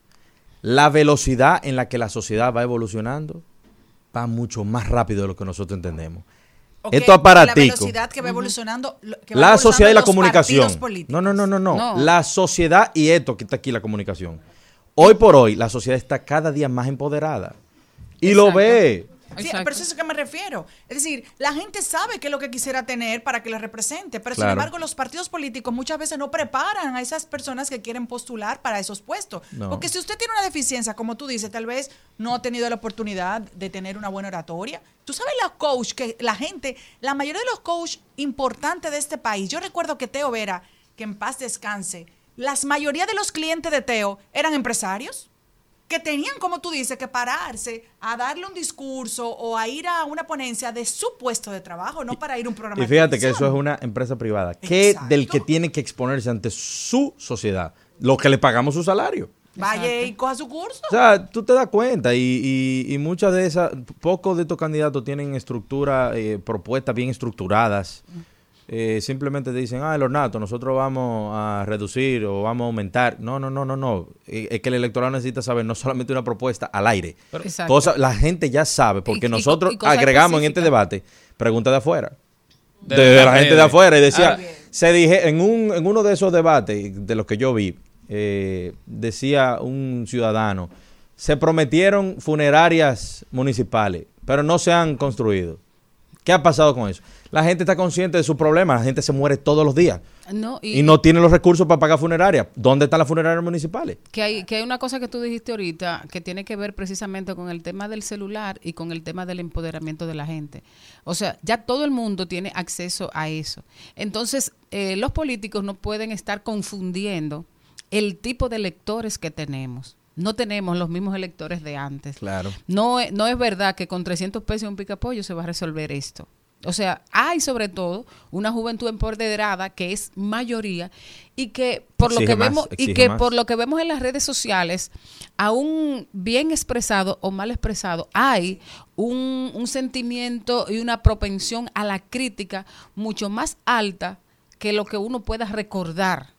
la velocidad en la que la sociedad va evolucionando va mucho más rápido de lo que nosotros entendemos. Ok, Esto La aparatico, velocidad que va evolucionando. lo- que va la evolucionando sociedad y la comunicación. No, no, no, no, no, No. La sociedad y esto que está aquí, la comunicación. Hoy por hoy, la sociedad está cada día más empoderada. Y lo ve. Sí, pero eso es a que me refiero. Es decir, la gente sabe qué es lo que quisiera tener para que le represente, pero sin embargo los partidos políticos muchas veces no preparan a esas personas que quieren postular para esos puestos. No. Porque si usted tiene una deficiencia, como tú dices, tal vez no ha tenido la oportunidad de tener una buena oratoria. Tú sabes los coach que la gente, la mayoría de los coach importantes de este país, yo recuerdo que Teo Vera, que en paz descanse, la mayoría de los clientes de Teo eran empresarios que tenían, como tú dices, que pararse a darle un discurso o a ir a una ponencia de su puesto de trabajo, no para ir a un programa Y de fíjate que eso es una empresa privada. Que Exacto. del que tiene que exponerse ante su sociedad, lo que le pagamos su salario. Vaya y coja su curso. O sea, tú te das cuenta y, y, y muchas de esas, pocos de estos candidatos tienen estructura, eh, propuestas bien estructuradas. Eh, simplemente te dicen, ah, el ornato, nosotros vamos a reducir o vamos a aumentar. No, no, no, no, no. Eh, es que el electorado necesita saber no solamente una propuesta al aire. Exacto. Cosa, la gente ya sabe, porque Y- nosotros y agregamos en este debate preguntas de afuera. De la gente de afuera. Y decía, Ah. se dije, en, un, en uno de esos debates, de los que yo vi, eh, decía un ciudadano, se prometieron funerarias municipales, pero no se han construido. ¿Qué ha pasado con eso? La gente está consciente de su problema, la gente se muere todos los días No, y, no tiene los recursos para pagar funerarias. ¿Dónde están las funerarias municipales? Que hay, que hay una cosa que tú dijiste ahorita que tiene que ver precisamente con el tema del celular y con el tema del empoderamiento de la gente. O sea, ya todo el mundo tiene acceso a eso. Entonces, eh, los políticos no pueden estar confundiendo el tipo de electores que tenemos. No tenemos los mismos electores de antes. Claro. No, es- no es verdad que con 300 pesos y un picapollo se va a resolver esto. O sea, hay sobre todo una juventud empoderada que es mayoría y que por lo que más, vemos y que más. por lo que vemos en las redes sociales, aún bien expresado o mal expresado, hay un, un sentimiento y una propensión a la crítica mucho más alta que lo que uno pueda recordar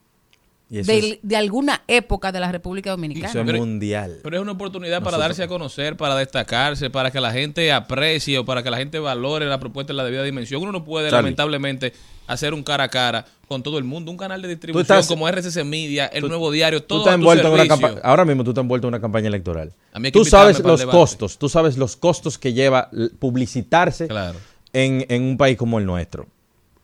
de, alguna época de la República Dominicana. Eso es Pero- mundial. Pero es una oportunidad para darse a conocer, para destacarse, para que la gente aprecie o para que la gente valore la propuesta en la debida dimensión. Uno no puede, Charlie. lamentablemente, hacer un cara a cara con todo el mundo. Un canal de distribución estás- como RCC Media, El Tú- Nuevo Diario, Tú todo estás tu envuelto en una. Ahora mismo tú estás envuelto en una campaña electoral. Tú sabes los costos. Tú sabes los costos que lleva publicitarse Claro. en, en un país como el nuestro.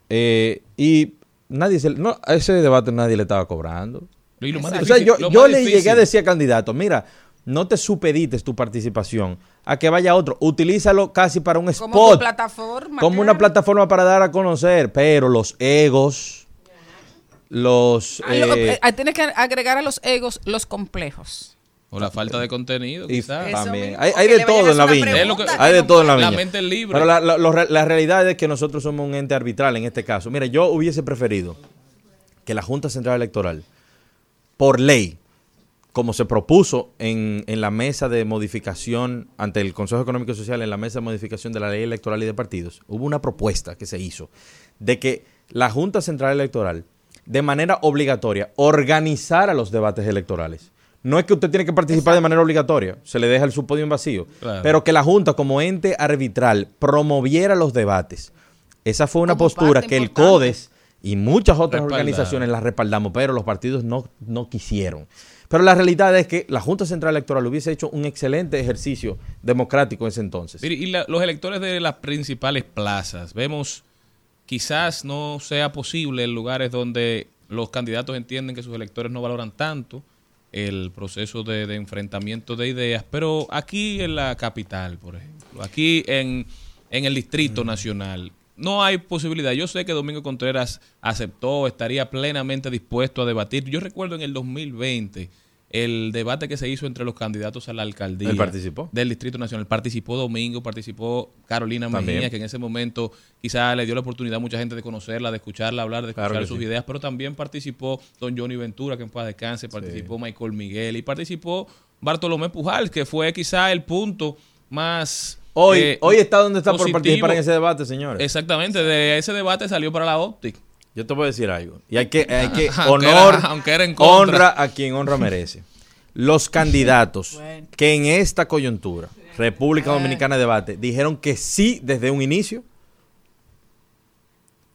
Eh, y nadie se, no, a ese debate nadie le estaba cobrando. Y lo más O difícil- sea, yo, lo yo más le difícil- llegué a decir a candidato, mira, no te supedites tu participación a que vaya otro. Utilízalo casi para un Como spot. plataforma. como una plataforma para dar a conocer. Pero los egos, los... Ah, lo- eh, eh, tienes que agregar a los egos los complejos. O la falta de contenido, quizás. también. Hay, de todo en la viña. Hay de todo en la La viña. mente es libre. Pero la, la- la realidad es que nosotros somos un ente arbitral en este caso. Mire, yo hubiese preferido que la Junta Central Electoral, por ley, como se propuso en, en la mesa de modificación ante el Consejo Económico y Social, en la mesa de modificación de la ley electoral y de partidos, hubo una propuesta que se hizo de que la Junta Central Electoral, de manera obligatoria, organizara los debates electorales. No es que usted tiene que participar de manera obligatoria, se le deja el subpodio en vacío, Claro. pero que la Junta como ente arbitral promoviera los debates. Esa fue una Como postura que el. CODES y muchas otras organizaciones las respaldamos, pero los partidos no, no quisieron. Pero la realidad es que la Junta Central Electoral hubiese hecho un excelente ejercicio democrático en ese entonces. Mire, y la- los electores de las principales plazas, vemos, quizás no sea posible en lugares donde los candidatos entienden que sus electores no valoran tanto el proceso de, de enfrentamiento de ideas, pero aquí en la capital, por ejemplo, aquí en, en el Distrito Nacional, no hay posibilidad. Yo sé que Domingo Contreras aceptó, estaría plenamente dispuesto a debatir. Yo recuerdo en el 2020 el debate que se hizo entre los candidatos a la alcaldía participó. del Distrito Nacional. Participó Domingo, participó Carolina. Mejía, que en ese momento quizá le dio la oportunidad a mucha gente de conocerla, de escucharla hablar, de escuchar sus sí. ideas, pero también participó don Johnny Ventura, que en paz descanse, participó Michael Miguel y participó Bartolomé Pujal, que fue quizá el punto más... Hoy, eh, hoy está donde está por participar en ese debate, señores. Exactamente, de ese debate salió para la Optic. Yo te voy a decir algo. Y hay que, hay que Aunque honor, era- aunque era en contra. honra a quien honra merece. Los candidatos que en esta coyuntura, República Dominicana de Debate, dijeron que sí desde un inicio,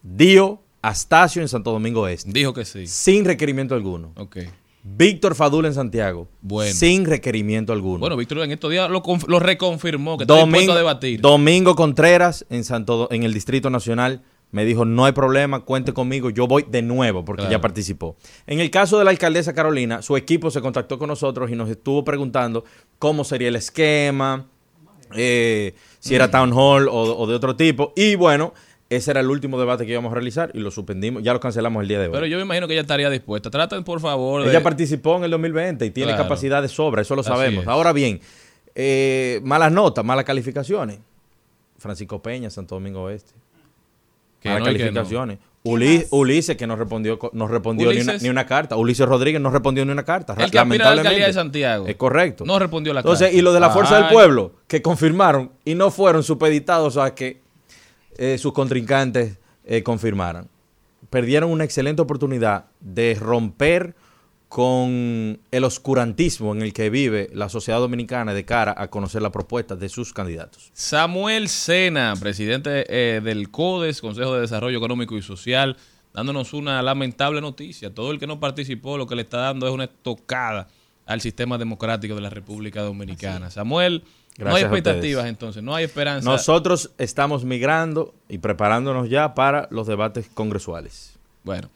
Dio Astacio en Santo Domingo Este, Dijo que sí. sin requerimiento alguno. Ok. Víctor Fadul en Santiago, Bueno. sin requerimiento alguno. Bueno, Víctor en estos días lo, conf- lo reconfirmó, que está dispuesto Domingo, a debatir. Domingo Contreras en Santo en el Distrito Nacional me dijo no hay problema, cuente conmigo, yo voy de nuevo porque Claro. ya participó. En el caso de la alcaldesa Carolina, su equipo se contactó con nosotros y nos estuvo preguntando cómo sería el esquema, eh, si era town hall o, o de otro tipo y bueno, ese era el último debate que íbamos a realizar y lo suspendimos, ya lo cancelamos el día de hoy. Pero yo me imagino que ella estaría dispuesta. Traten, por favor, de... Ella participó en el 2020 y tiene Claro. capacidad de sobra, eso lo sabemos. es. Ahora bien, eh, malas notas, malas calificaciones. Francisco Peña, Santo Domingo Oeste. Que no que calificaciones. Uli- Ulises, que no respondió, co- no respondió ni, una, Ulises- ni una carta. Ulises Rodríguez no respondió ni una carta. El que a la alcaldía de lamentablemente. Santiago. Es correcto. No respondió la Entonces, carta. y lo de la Fuerza del. Pueblo, que confirmaron y no fueron supeditados a que eh, sus contrincantes eh, confirmaran. Perdieron una excelente oportunidad de romper con el oscurantismo en el que vive la sociedad dominicana de cara a conocer la propuesta de sus candidatos. Samuel Sena, presidente eh, del CODES, Consejo de Desarrollo Económico y Social, dándonos una lamentable noticia. Todo el que no participó lo que le está dando es una estocada al sistema democrático de la República Dominicana. Samuel, no hay expectativas entonces, no hay esperanza. Nosotros estamos migrando y preparándonos ya para los debates congresuales. Bueno,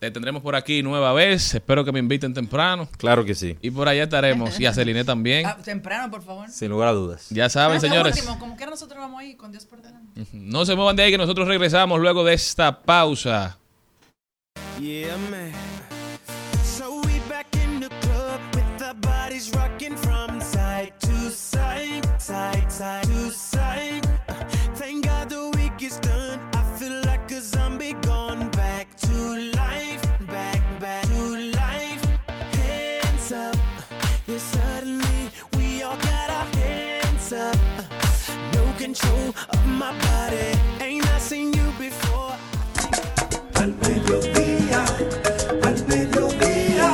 te tendremos por aquí nueva vez. Espero que me inviten temprano. Claro que sí, Y por allá estaremos. Y a Celine también. Ah, temprano, por favor. sin lugar a dudas. Ya saben, señores. último, como quiera nosotros vamos ahí con Dios por delante. No se muevan de ahí que nosotros regresamos luego de esta pausa. Yeah, man. Al mediodía, al mediodía,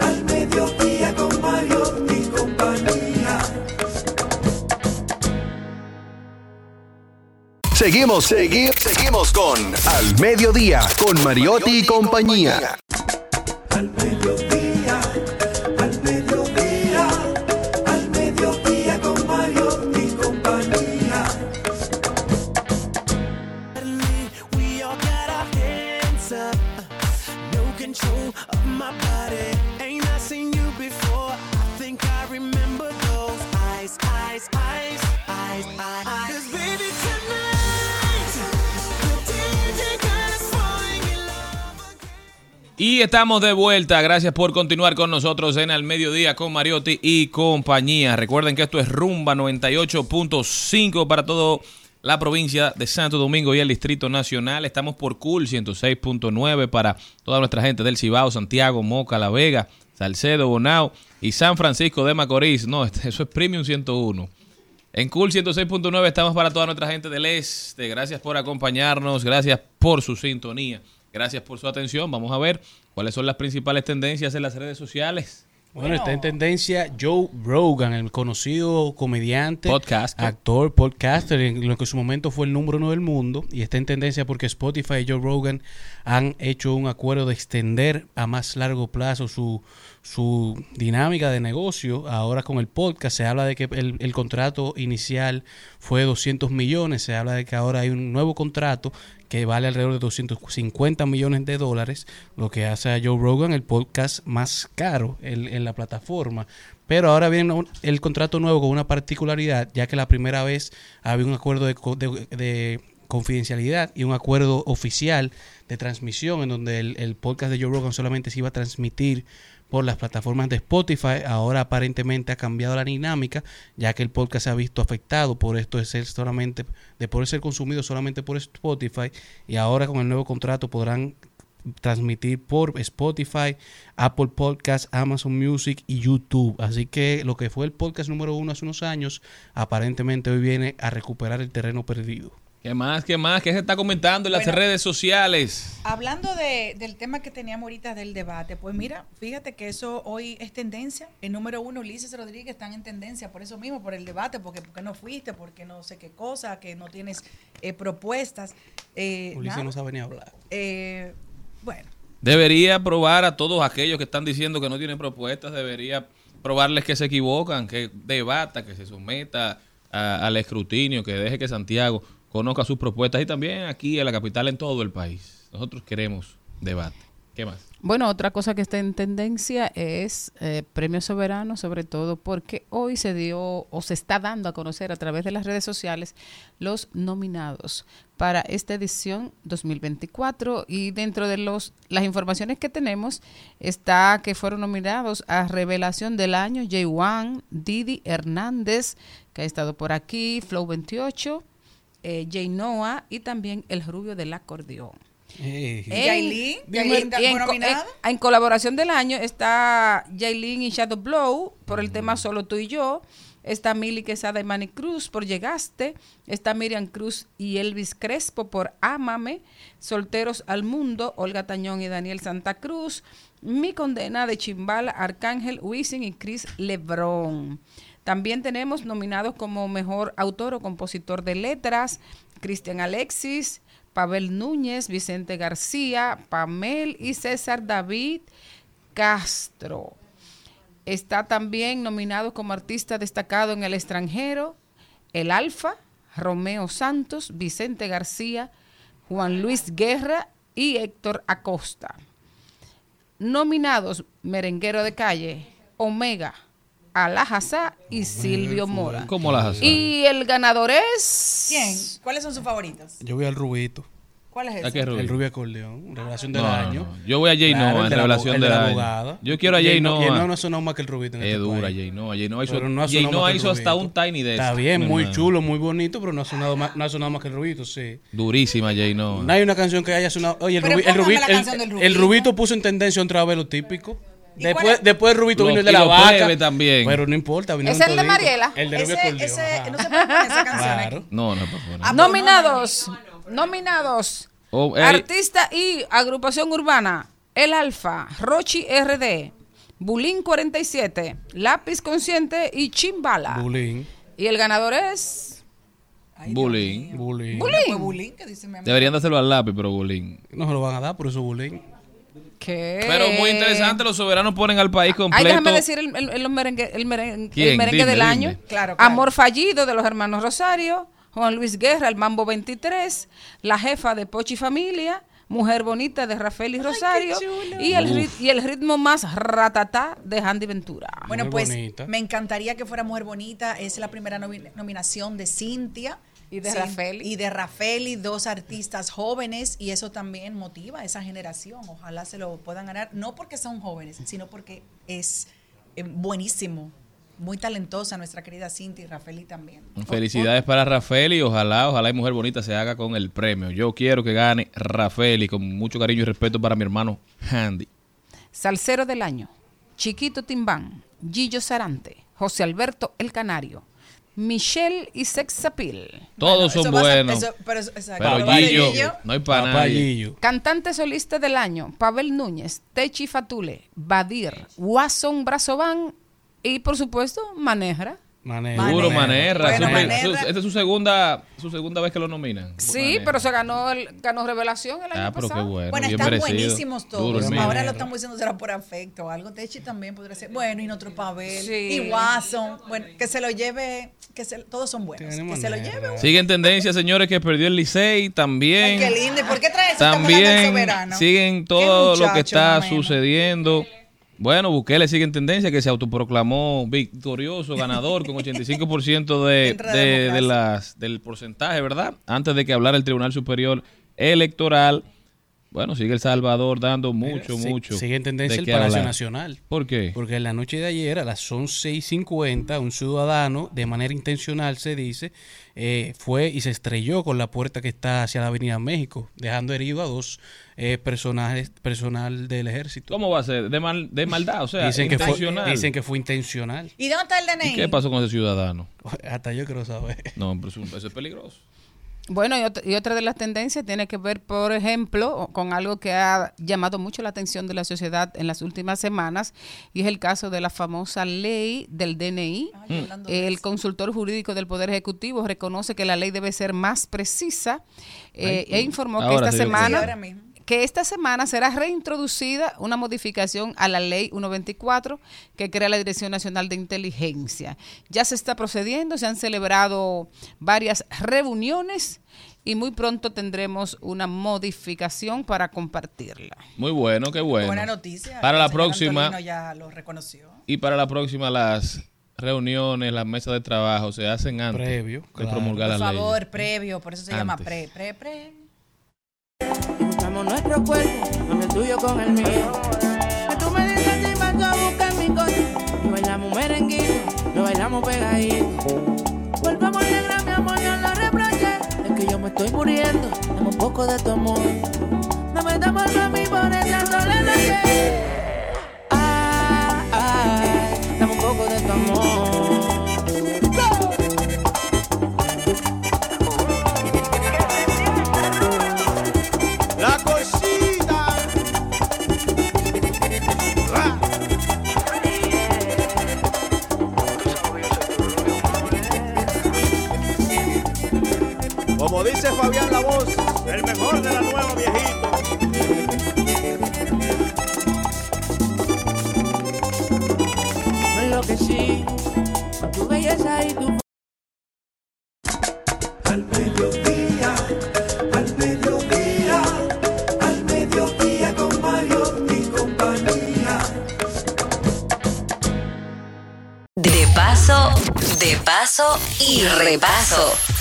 al mediodía con Mario y compañía. Seguimos, seguimos, seguimos con Al mediodía con Mariotti y compañía. Estamos de vuelta. Gracias por continuar con nosotros en Al Mediodía con Mariotti y compañía. Recuerden que esto es Rumba 98.5 para todo la provincia de Santo Domingo y el Distrito Nacional. Estamos por Cool 106.9 para toda nuestra gente del Cibao, Santiago, Moca, La Vega, Salcedo, Bonao y San Francisco de Macorís. No, eso es Premium 101. En Cool 106.9 estamos para toda nuestra gente del este. Gracias por acompañarnos, gracias por su sintonía, gracias por su atención. Vamos a ver cuáles son las principales tendencias en las redes sociales. Bueno, está en tendencia Joe Rogan, el conocido comediante, Podcaster. actor, podcaster, en lo que en su momento fue el número uno del mundo. Y está en tendencia porque Spotify y Joe Rogan han hecho un acuerdo de extender a más largo plazo su, su dinámica de negocio. Ahora con el podcast se habla de que el, el contrato inicial fue 200 millones, se habla de que ahora hay un nuevo contrato que vale alrededor de 250 millones de dólares, lo que hace a Joe Rogan el podcast más caro en, en la plataforma. Pero ahora viene el contrato nuevo con una particularidad, ya que la primera vez había un acuerdo de- de confidencialidad y un acuerdo oficial de transmisión en donde el, el podcast de Joe Rogan solamente se iba a transmitir por las plataformas de Spotify. Ahora aparentemente ha cambiado la dinámica, ya que el podcast se ha visto afectado por esto de ser solamente, de poder ser consumido solamente por Spotify. Y ahora con el nuevo contrato podrán transmitir por Spotify, Apple Podcasts, Amazon Music y YouTube. Así que lo que fue el podcast número uno hace unos años, aparentemente hoy viene a recuperar el terreno perdido. ¿Qué más? ¿Qué más? ¿Qué se está comentando en las Bueno. redes sociales? Hablando de- del tema que teníamos ahorita del debate, pues mira, fíjate que eso hoy es tendencia. El número uno, Ulises Rodríguez, están en tendencia por eso mismo, por el debate, porque, porque no fuiste, porque no sé qué cosa, que no tienes eh, propuestas. Eh, Ulises nada. no sabe ni hablar. Eh, bueno, Debería probar a todos aquellos que están diciendo que no tienen propuestas, debería probarles que se equivocan, que debata, que se someta a- al escrutinio, que deje que Santiago conozca sus propuestas y también aquí en la capital, en todo el país. Nosotros queremos debate. ¿Qué más? Bueno, otra cosa que está en tendencia es eh, Premio Soberano, sobre todo porque hoy se dio o se está dando a conocer a través de las redes sociales los nominados para esta edición 2024 y dentro de los las informaciones que tenemos está que fueron nominados a Revelación del Año Jay Wan, Didi Hernández, que ha estado por aquí, Flow 28, eh, Jay Noah y también El Rubio del Acordeón. Eh, En- Yailin, y Yailin en- colaboración del año está Yailin y Shadow Blow por el tema Solo tú y yo. Está Mili Quesada y Manny Cruz por Llegaste. Está Miriam Cruz y Elvis Crespo por Ámame. Solteros al Mundo, Olga Tañón y Daniel Santa Cruz. Mi condena de Chimbala, Arcángel Wisin y Chris Lebrón. También tenemos nominados como mejor autor o compositor de letras, Cristian Alexis, Pavel Núñez, Vicente García, Pamel y César David Castro. Está también nominado como artista destacado en el extranjero, El Alfa, Romeo Santos, Vicente García, Juan Luis Guerra y Héctor Acosta. Nominados Merenguero de Calle, Omega, Alajazá y Silvio Mora. ¿Cómo haces? Y el ganador es... ¿quién? ¿Cuáles son sus favoritos? Yo voy al Rubito, ¿Cuál es ¿A ese? qué Rubio? el Rubio Acordeón, revelación del No, año. no. Yo voy a Jay Claro, Noah en revelación del año. abogada. Yo quiero a Jay Jay No- Jay Noah. Noah no ha sonado más que el Rubito en Es este dura. Jay Noah. Jay Noah hizo, no ha Jay Noah hizo hasta Rubito. un Tiny Desk. Está bien, muy hermano. chulo, muy bonito, pero no ha sonado más, no ha sonado más que el Rubito, sí. Durísima Jay Noah. No hay una canción que haya sonado. Oye, el, Pero Rubi- el, Rubito, el- el Rubito. Rubito puso en tendencia otra vez lo típico. ¿Y cuál Después, es? después Rubito vino el de la vaca. también. Pero no importa. vinieron ¿Es el de. Mariela? El de Rubio Ese, ese, no se puede poner esa canción Claro. No, no, por favor. Ah, Nominados, nominados. Oh, Artista y agrupación urbana. El Alfa, Rochi RD, Bulín 47, Lápiz Consciente y Chimbala. Bulín. Y el ganador es Bullying. Bullying. Pues bullying, que dice mi amigo. Deberían de hacerlo al lápiz, pero bullying. No se lo van a dar por eso bullying. ¿Qué? Pero muy interesante, los soberanos ponen al país Ay, completo. déjame decir el, el- el merengue, el merengue, ¿Quién? el merengue Dime, del dime. año. Claro, claro. Amor fallido de los hermanos Rosario, Juan Luis Guerra, el Mambo 23, La jefa de Pochi Familia, Mujer bonita de Rafael y Rosario y el, rit- y el ritmo más ratatá de Handy Ventura. Bueno, Muy pues bonita. me encantaría que fuera Mujer Bonita. Es la primera nomi- nominación de Cintia. Y de Rafeli. Y de Rafeli, dos artistas jóvenes. Y eso también motiva a esa generación. Ojalá se lo puedan ganar. No porque son jóvenes, sino porque es eh, buenísimo. Muy talentosa nuestra querida Cintia y Rafeli también. Felicidades para Rafael y ojalá, ojalá y Mujer Bonita se haga con el premio. Yo quiero que gane Rafael y con mucho cariño y respeto para mi hermano Handy. Salsero del año, Chiquito Timbán, Gillo Sarante, José Alberto El Canario, Michelle y Sexapil. Todos Eso son buenos. eso- pero exacto. Gillo, Gillo. no hay para Papá nadie. Gillo. Cantante solista del año, Pavel Núñez, Techi Fatule, Badir, Watson Brazovan y por supuesto Manegra. Maneja. Seguro Manerra. Bueno, Manerra. su- Esta es su segunda, su segunda vez que lo nominan. Sí, Manerra. pero se ganó el, ganó Revelación el año Ah, pero qué pasado. bueno. Bueno, bien están merecido. buenísimos Duro todos. mío. Ahora lo estamos diciendo será por afecto o algo. Techi también podría ser. Bueno, y nuestro Pavel. Sí. Y Watson. Bueno, que se lo lleve. que se- Todos son buenos. Tiene Que se lo lleve. Sigue en tendencia, señores, que perdió el Licey Ay, también. qué lindo. ¿Y por qué trae eso? Estamos hablando del También soberano. siguen Qué todo lo que está sucediendo. Bueno, Bukele sigue en tendencia, que se autoproclamó victorioso, ganador, con 85% de, de de- las, del porcentaje, ¿verdad? Antes de que hablara el Tribunal Superior Electoral. Bueno, sigue El Salvador dando mucho, mucho. Sigue en tendencia de el Palacio hablar. Nacional. ¿Por qué? Porque en la noche de ayer, a las 11 y 50, un ciudadano, de manera intencional, se dice, eh, fue y se estrelló con la puerta que está hacia la Avenida México, dejando herido a dos eh, personajes, personal del ejército. ¿Cómo va a ser? De, mal- de maldad, o sea, dicen, que fue, intencional. dicen que fue intencional. ¿Y dónde está el DNI? ¿Y qué pasó con ese ciudadano? Hasta yo quiero saber. No, pero eso es peligroso. Bueno, y, ot- y otra de las tendencias tiene que ver, por ejemplo, con algo que ha llamado mucho la atención de la sociedad en las últimas semanas, y es el caso de la famosa ley del DNI. Ay, de El consultor jurídico del Poder Ejecutivo reconoce que la ley debe ser más precisa eh, e informó que esta semana ahora mismo. Que esta semana será reintroducida una modificación a la ley 124 que crea la Dirección Nacional de Inteligencia. Ya se está procediendo, se han celebrado varias reuniones y muy pronto tendremos una modificación para compartirla. Muy bueno, qué bueno. Buena noticia. Para la próxima, Antolino ya lo reconoció. y para la próxima, las reuniones, las mesas de trabajo se hacen antes Previo, de claro. promulgar Por favor, previo. Por eso se llama pre, pre, pre. Buscamos nuestro cuerpo, con el tuyo con el mío. Que tú me dices si vas a buscar mi coche. Y bailamos merenguito, lo bailamos pegadito. Volvamos negra, mi amor, yo lo reproché. Es que yo me estoy muriendo, dame un poco de tu amor. No me damos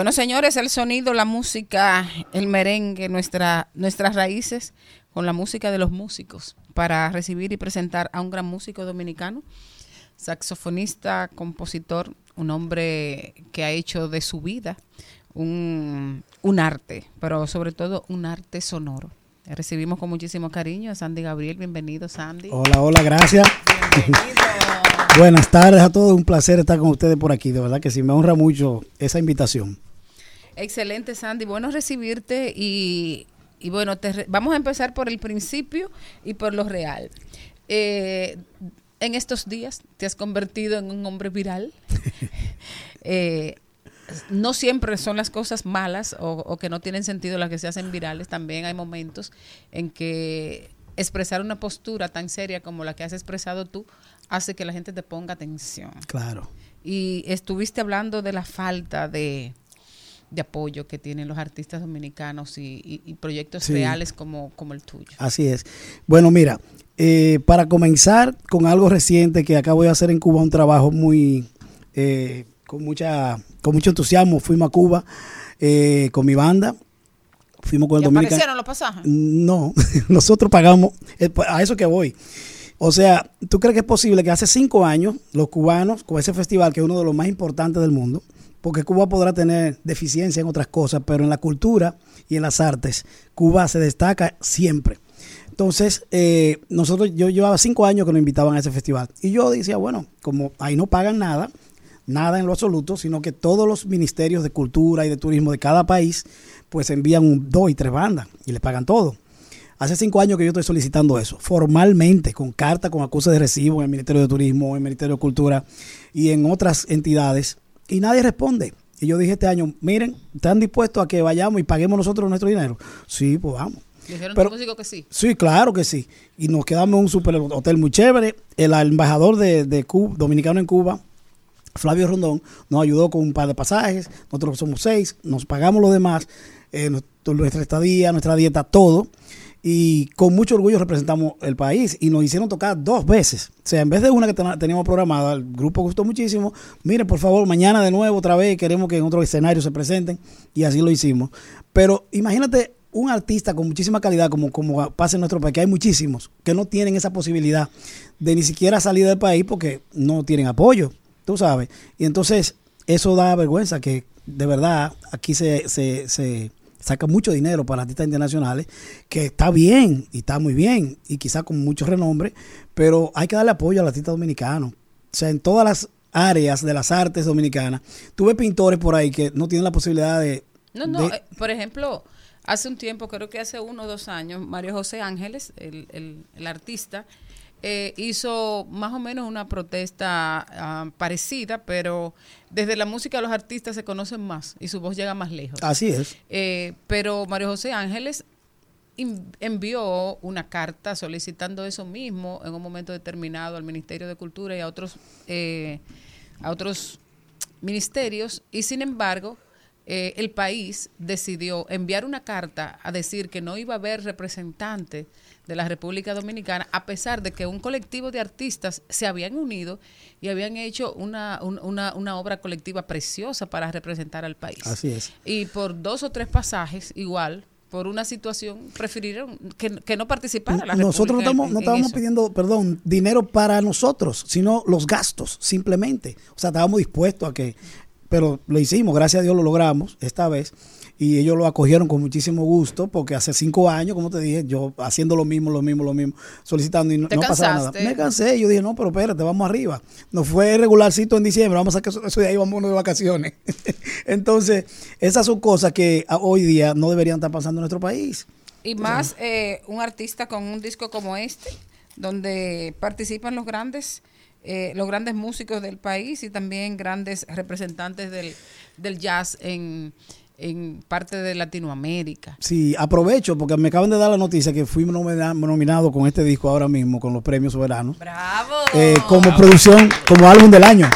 Bueno, señores, el sonido, la música, el merengue, nuestra, nuestras raíces con la música de los músicos para recibir y presentar a un gran músico dominicano, saxofonista, compositor, un hombre que ha hecho de su vida un, un arte, pero sobre todo un arte sonoro. Recibimos con muchísimo cariño a Sandy Gabriel. Bienvenido, Sandy. Hola, hola, gracias. Buenas tardes a todos, un placer estar con ustedes por aquí, de verdad que sí, me honra mucho esa invitación. Excelente, Sandy. Bueno recibirte y, y bueno, te re- vamos a empezar por el principio y por lo real. Eh, en estos días te has convertido en un hombre viral. Eh, no siempre son las cosas malas o, o que no tienen sentido las que se hacen virales. También hay momentos en que expresar una postura tan seria como la que has expresado tú hace que la gente te ponga atención. Claro. Y estuviste hablando de la falta de, de apoyo que tienen los artistas dominicanos y, y- y proyectos Sí. reales como, como el tuyo. Así es. Bueno, mira, eh, para comenzar con algo reciente que acabo de hacer en Cuba, un trabajo muy, eh, con, mucha, con mucho entusiasmo, fuimos a Cuba eh, con mi banda, fuimos con el ¿Y Dominicano. aparecieron los pasajes? No, nosotros pagamos, eh, pues, a eso que voy. O sea, ¿tú crees que es posible que hace cinco años los cubanos, con ese festival que es uno de los más importantes del mundo, porque Cuba podrá tener deficiencia en otras cosas, pero en la cultura y en las artes, Cuba se destaca siempre. Entonces, eh, nosotros, yo llevaba cinco años que nos invitaban a ese festival. Y yo decía, bueno, como ahí no pagan nada, nada en lo absoluto, sino que todos los ministerios de cultura y de turismo de cada país, pues envían un- dos y tres bandas y le pagan todo. Hace cinco años que yo estoy solicitando eso, formalmente, con carta, con acuse de recibo en el Ministerio de Turismo, en el Ministerio de Cultura y en otras entidades, y nadie responde. Y yo dije este año, miren, ¿están dispuestos a que vayamos y paguemos nosotros nuestro dinero? Sí, pues vamos. Dijeron Pero- músico que sí. Sí, claro que sí. Y nos quedamos en un super hotel muy chévere. El embajador de, de Cuba, dominicano en Cuba, Flavio Rondón, nos ayudó con un par de pasajes. Nosotros somos seis, nos pagamos lo demás, eh, nuestra estadía, nuestra dieta, todo. Y con mucho orgullo representamos el país. Y nos hicieron tocar dos veces. O sea, en vez de una que ten- teníamos programada, el grupo gustó muchísimo. Miren, por favor, mañana de nuevo, otra vez, queremos que en otro escenario se presenten. Y así lo hicimos. Pero imagínate un artista con muchísima calidad, como, como pasa en nuestro país, que hay muchísimos que no tienen esa posibilidad de ni siquiera salir del país porque no tienen apoyo, tú sabes. Y entonces eso da vergüenza que de verdad aquí se, se, se saca mucho dinero para artistas internacionales, que está bien y está muy bien y quizá con mucho renombre, pero hay que darle apoyo al artista dominicano. O sea, en todas las áreas de las artes dominicanas, tuve pintores por ahí que no tienen la posibilidad de... No, no, de- eh, por ejemplo, hace un tiempo, creo que hace uno o dos años, Mario José Ángeles, el, el- el artista, eh, hizo más o menos una protesta ah, parecida, pero desde la música los artistas se conocen más y su voz llega más lejos. Así es. Eh, pero Mario José Ángeles envió una carta solicitando eso mismo en un momento determinado al Ministerio de Cultura y a otros eh, a otros ministerios y sin embargo eh, el país decidió enviar una carta a decir que no iba a haber representante de la República Dominicana a pesar de que un colectivo de artistas se habían unido y habían hecho una, un- una, una obra colectiva preciosa para representar al país. Así es. Y por dos o tres pasajes, igual, por una situación, prefirieron que, que no participara la Nosotros no República estamos, en- no estábamos pidiendo, perdón, dinero para nosotros, sino los gastos, simplemente. O sea, estábamos dispuestos a que, pero lo hicimos, gracias a Dios lo logramos esta vez. Y ellos lo acogieron con muchísimo gusto, porque hace cinco años, como te dije, yo haciendo lo mismo, lo mismo, lo mismo, solicitando y no, ¿Te no pasaba nada. Me cansé, yo dije, no, pero espérate, vamos arriba. Nos fue regularcito en diciembre, vamos a sacar eso, de ahí, vamos de vacaciones. Entonces, esas son cosas que a- hoy día no deberían estar pasando en nuestro país. Y más eh, un artista con un disco como este, donde participan los grandes, eh, los grandes músicos del país y también grandes representantes del, del jazz en, en parte de Latinoamérica. Sí, aprovecho porque me acaban de dar la noticia que fuimos nomina- nominados con este disco ahora mismo con los premios soberanos. ¡Bravo! eh, como producción, como álbum del año.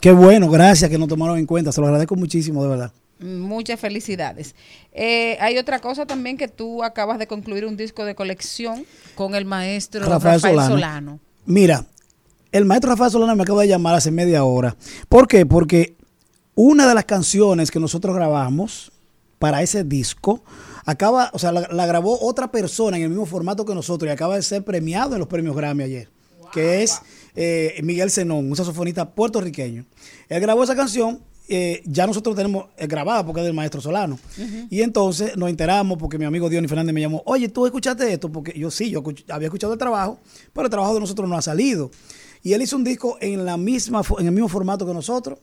Qué bueno, gracias que nos tomaron en cuenta. Se lo agradezco muchísimo, de verdad. Muchas felicidades. Eh, hay otra cosa también que tú acabas de concluir un disco de colección con el maestro Rafael, Rafael Solano. Solano. Mira, el maestro Rafael Solano me acaba de llamar hace media hora. ¿Por qué? Porque una de las canciones que nosotros grabamos para ese disco acaba, o sea, la, la grabó otra persona en el mismo formato que nosotros y acaba de ser premiado en los premios Grammy ayer, que es eh, Miguel Zenón, un saxofonista puertorriqueño. Él grabó esa canción eh, ya nosotros tenemos eh, grabada porque es del maestro Solano. Y entonces nos enteramos porque mi amigo Diony Fernández me llamó, oye, ¿tú escuchaste esto? Porque yo sí, yo había escuchado el trabajo, pero el trabajo de nosotros no ha salido. Y él hizo un disco en, la misma, en el mismo formato que nosotros.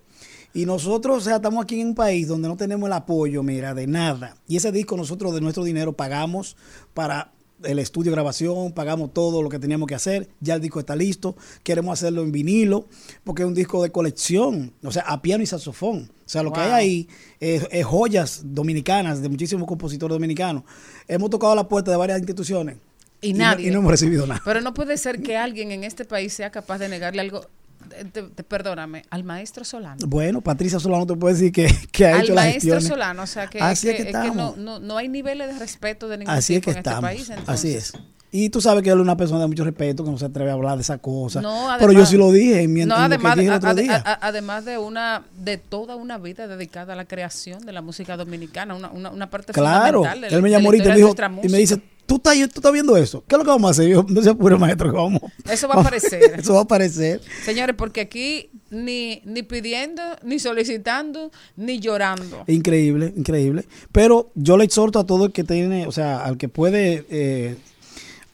Y nosotros, o sea, estamos aquí en un país donde no tenemos el apoyo, mira, de nada. Y ese disco nosotros de nuestro dinero pagamos para el estudio de grabación, pagamos todo lo que teníamos que hacer. Ya el disco está listo. Queremos hacerlo en vinilo, porque es un disco de colección, o sea, a piano y saxofón. O sea, lo que hay ahí es, es joyas dominicanas de muchísimos compositores dominicanos. Hemos tocado la puerta de varias instituciones. Y nadie. y no hemos recibido nada. Pero no puede ser que alguien en este país sea capaz de negarle algo, te- te- te- perdóname, al maestro Solano. Bueno, Patricia Solano te puede decir que, que ha al hecho la maestro gestión. Solano, o sea que, Así es que es que no, no, no hay niveles de respeto de ningún Así es que en este estamos. país. entonces. Así es. Y tú sabes que él es una persona de mucho respeto, que no se atreve a hablar de esa cosa. No, Pero yo sí lo dije en mi no, que además, dije el otro día. además de una de toda una vida dedicada a la creación de la música dominicana, una, una, una parte Claro, fundamental de él me llamó ahorita y me dijo, y me dice, ¿tú estás, tú estás viendo eso? ¿Qué es lo que vamos a hacer? Yo, no se apure, maestro, vamos. Eso va a aparecer. eso va a aparecer. Señores, porque aquí ni, ni pidiendo, ni solicitando, ni llorando. Increíble, increíble. Pero yo le exhorto a todo el que tiene, o sea, al que puede eh,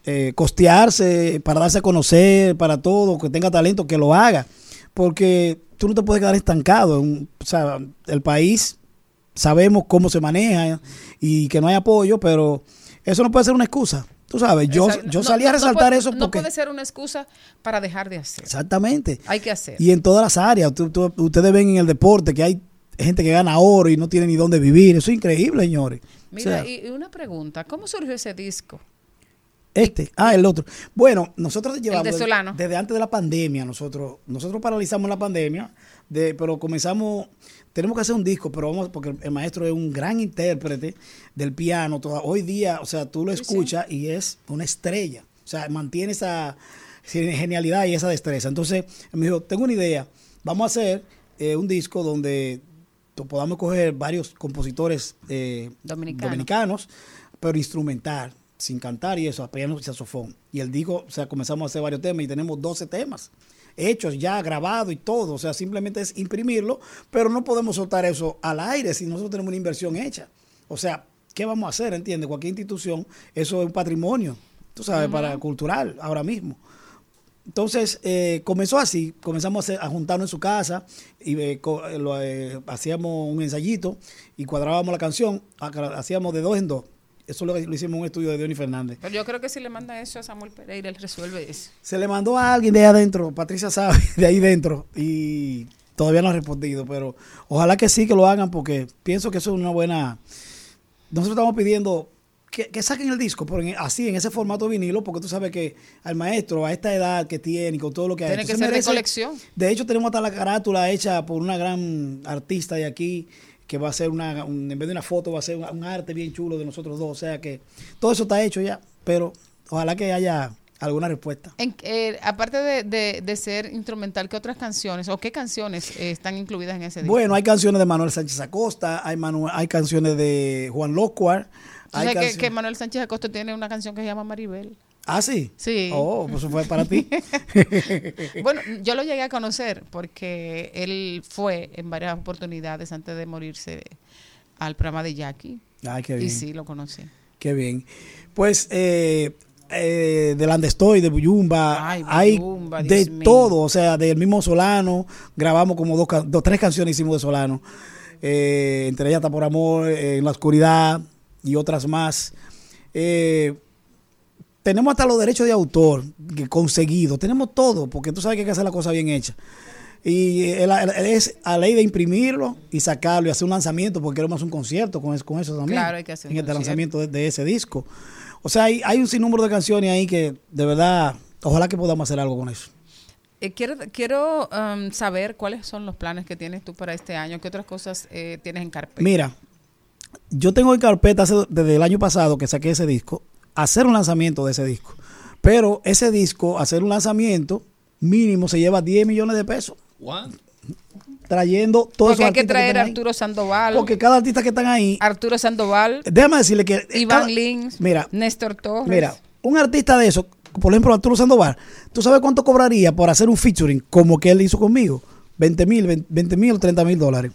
eh, costearse para darse a conocer, para todo, que tenga talento, que lo haga. Porque tú no te puedes quedar estancado. en o sea, el país sabemos cómo se maneja y que no hay apoyo, pero eso no puede ser una excusa. Tú sabes, yo, Exacto. yo No- salí a no- no resaltar puede- eso No porque... puede ser una excusa para dejar de hacer. Exactamente. Hay que hacer. Y en todas las áreas. Tú- tú- ustedes ven en el deporte que hay gente que gana oro y no tiene ni dónde vivir. Eso es increíble, señores. O Mira, sea, y, y una pregunta, ¿cómo surgió ese disco? este, ah, el otro. Bueno, nosotros llevamos de desde- desde antes de la pandemia, nosotros nosotros paralizamos la pandemia, de, pero comenzamos, tenemos que hacer un disco, pero vamos, porque el, maestro es un gran intérprete del piano. toda- hoy día, o sea, tú lo escuchas y es una estrella. O sea, mantiene esa genialidad y esa destreza. Entonces, él me dijo, tengo una idea, vamos a hacer eh, un disco donde podamos coger varios compositores eh, Dominicano. dominicanos, pero instrumental, sin cantar y eso, a piano y saxofón. Y el disco, o sea, comenzamos a hacer varios temas y tenemos 12 temas hechos ya, grabados y todo. O sea, simplemente es imprimirlo, pero no podemos soltar eso al aire si nosotros tenemos una inversión hecha. O sea, ¿qué vamos a hacer? ¿Entiendes? Cualquier institución, eso es un patrimonio, tú sabes, para cultural ahora mismo. Entonces, eh, comenzó así, comenzamos a, hacer- a juntarnos en su casa y eh, eh, lo, eh, hacíamos un ensayito y cuadrábamos la canción, hacíamos de dos en dos. Eso lo, lo hicimos en un estudio de Diony Fernández. Pero yo creo que si le mandan eso a Samuel Pereira, él resuelve eso. Se le mandó a alguien de ahí adentro, Patricia sabe, de ahí dentro, y todavía no ha respondido, pero ojalá que sí que lo hagan porque pienso que eso es una buena... Nosotros estamos pidiendo que, que saquen el disco, pero en- así, en ese formato vinilo, porque tú sabes que al maestro, a esta edad que tiene y con todo lo que ha Tiene hecho, que se ser de merece- colección. De hecho, tenemos hasta la carátula hecha por una gran artista de aquí, que va a ser una, un- en vez de una foto, va a ser un, un arte bien chulo de nosotros dos. O sea que todo eso está hecho ya, pero ojalá que haya alguna respuesta. En- eh, aparte de, de- de ser instrumental, ¿qué otras canciones o qué canciones eh, están incluidas en ese disco? Bueno, hay canciones de Manuel Sánchez Acosta, hay, Manu- hay canciones de Juan Locuar. ¿Tú Hay sabes que, que Manuel Sánchez Acosta tiene una canción que se llama Maribel? Ah, sí. Sí. Oh, pues fue para ti. bueno, yo lo llegué a conocer porque él fue en varias oportunidades antes de morirse al programa de Jackie. Ay, qué Y bien. sí, lo conocí. Qué bien. Pues eh, eh, de Land Estoy, de Buyumba, Ay, hay Buyumba, de mío. todo, o sea, del mismo Solano, grabamos como dos, dos tres canciones hicimos de Solano, Eh, entre ellas Está por Amor, eh, En la Oscuridad y otras más. Eh, tenemos hasta los derechos de autor conseguidos, tenemos todo, porque tú sabes que hay que hacer la cosa bien hecha. Y el- el- es a ley de imprimirlo y sacarlo y hacer un lanzamiento, porque queremos hacer un concierto con eso, con eso también. Claro, hay que hacer un En este concierto. lanzamiento de, de ese disco. O sea, hay, hay un sinnúmero de canciones ahí que de verdad, ojalá que podamos hacer algo con eso. Eh, quiero quiero um, saber cuáles son los planes que tienes tú para este año, qué otras cosas eh, tienes en carpeta. Mira, yo tengo en carpeta hace- desde el año pasado que saqué ese disco, hacer un lanzamiento de ese disco. Pero ese disco, hacer un lanzamiento mínimo se lleva 10 millones de pesos. Trayendo todos Porque esos hay que traer a ahí. Arturo Sandoval, Porque cada artista que están ahí, Arturo Sandoval, déjame decirle que... Iván cada- Lins, Mira, Néstor Torres. Mira, un artista de eso, por ejemplo Arturo Sandoval, ¿tú sabes cuánto cobraría por hacer un featuring como que él hizo conmigo? 20 mil, 20 mil o 30 mil dólares.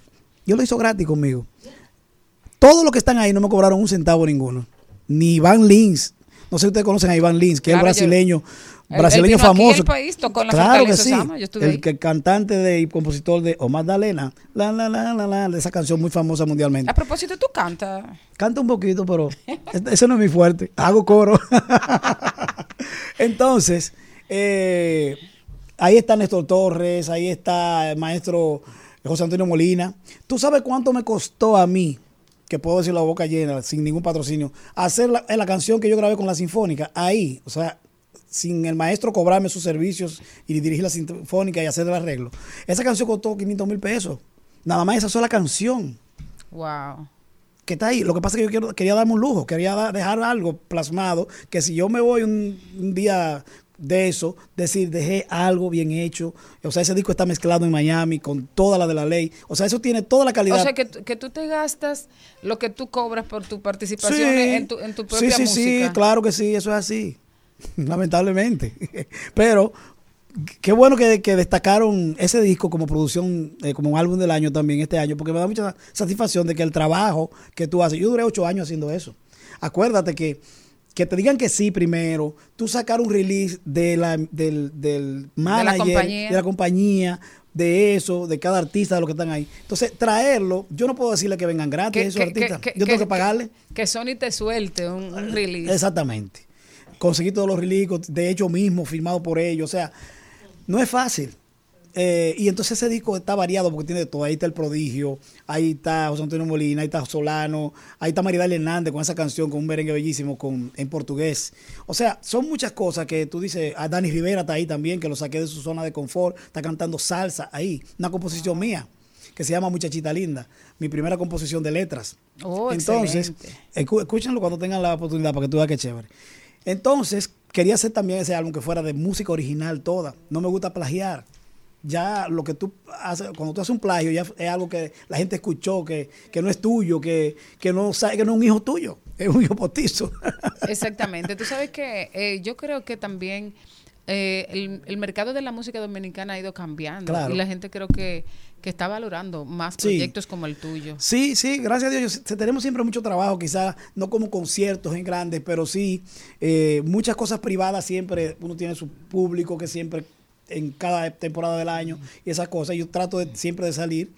Yo lo hizo gratis conmigo. Todos los que están ahí no me cobraron un centavo ninguno. Ni Iván Lins. No sé si ustedes conocen a Iván Lins, que Claro, es yo- brasileño. Brasileño vino aquí famoso. al país, tocó en la claro que sí. Sama, yo el, que- cantante de, y compositor de Omar Dalena. La, la, la, la, la, de esa canción muy famosa mundialmente. A propósito, tú cantas. Canta un poquito, pero ese no es mi fuerte. Hago coro. Entonces, eh, ahí está Néstor Torres, ahí está el maestro José Antonio Molina. ¿Tú sabes cuánto me costó a mí, que puedo decir la boca llena, sin ningún patrocinio, hacer la, la canción que yo grabé con la Sinfónica? Ahí, o sea, sin el maestro cobrarme sus servicios y dirigir la Sinfónica y hacer el arreglo. Esa canción costó 500 mil pesos. Nada más esa sola canción Wow. que está ahí. Lo que pasa es que yo quiero- quería darme un lujo, quería da- dejar algo plasmado, que si yo me voy un, un día de eso, decir, dejé algo bien hecho. O sea, ese disco está mezclado en Miami con toda la de la ley. O sea, eso tiene toda la calidad. O sea, que, tú- que tú te gastas lo que tú cobras por tu participación Sí. en, tu, en tu propia sí, sí, música. sí, claro que sí, eso es así. Lamentablemente. Pero qué bueno que, que destacaron ese disco como producción, eh, como un álbum del año también este año, porque me da mucha satisfacción de que el trabajo que tú haces, yo duré ocho años haciendo eso. Acuérdate que que te digan que sí primero, tú sacar un release de la, del, del manager, compañía. de la compañía, de eso, de cada artista, de los que están ahí. Entonces, traerlo, yo no puedo decirle que vengan gratis Que- esos que- artistas. que- yo tengo que- que pagarle. Que Sony te suelte un, un release. Exactamente. Conseguí todos los releases, de hecho mismo, firmado por ellos. O sea, no es fácil. Eh, y entonces ese disco está variado porque tiene de todo. Ahí está El Prodigio, ahí está José Antonio Molina, ahí está Solano, ahí está Maridal Hernández con esa canción, con un merengue bellísimo con, en portugués. O sea, son muchas cosas que tú dices, a Dani Rivera está ahí también, que lo saqué de su zona de confort, está cantando salsa ahí, una composición mía que se llama Muchachita Linda, mi primera composición de letras. Oh, Entonces, excelente. escú- escúchenlo cuando tengan la oportunidad para que tú veas que chévere. Entonces, quería hacer también ese álbum que fuera de música original toda. No me gusta plagiar. Ya lo que tú haces, cuando tú haces un plagio, ya es algo que la gente escuchó, que, que no es tuyo, que, que no sabe que no es un hijo tuyo, es un hijo postizo. Exactamente. Tú sabes que eh, yo creo que también eh, el, el mercado de la música dominicana ha ido cambiando Claro. y la gente creo que, que está valorando más Sí. proyectos como el tuyo. Sí, sí, gracias a Dios. Tenemos siempre mucho trabajo, quizás no como conciertos en grandes, pero sí eh, muchas cosas privadas siempre. Uno tiene su público que siempre en cada temporada del año y esas cosas. Yo trato de, siempre de salir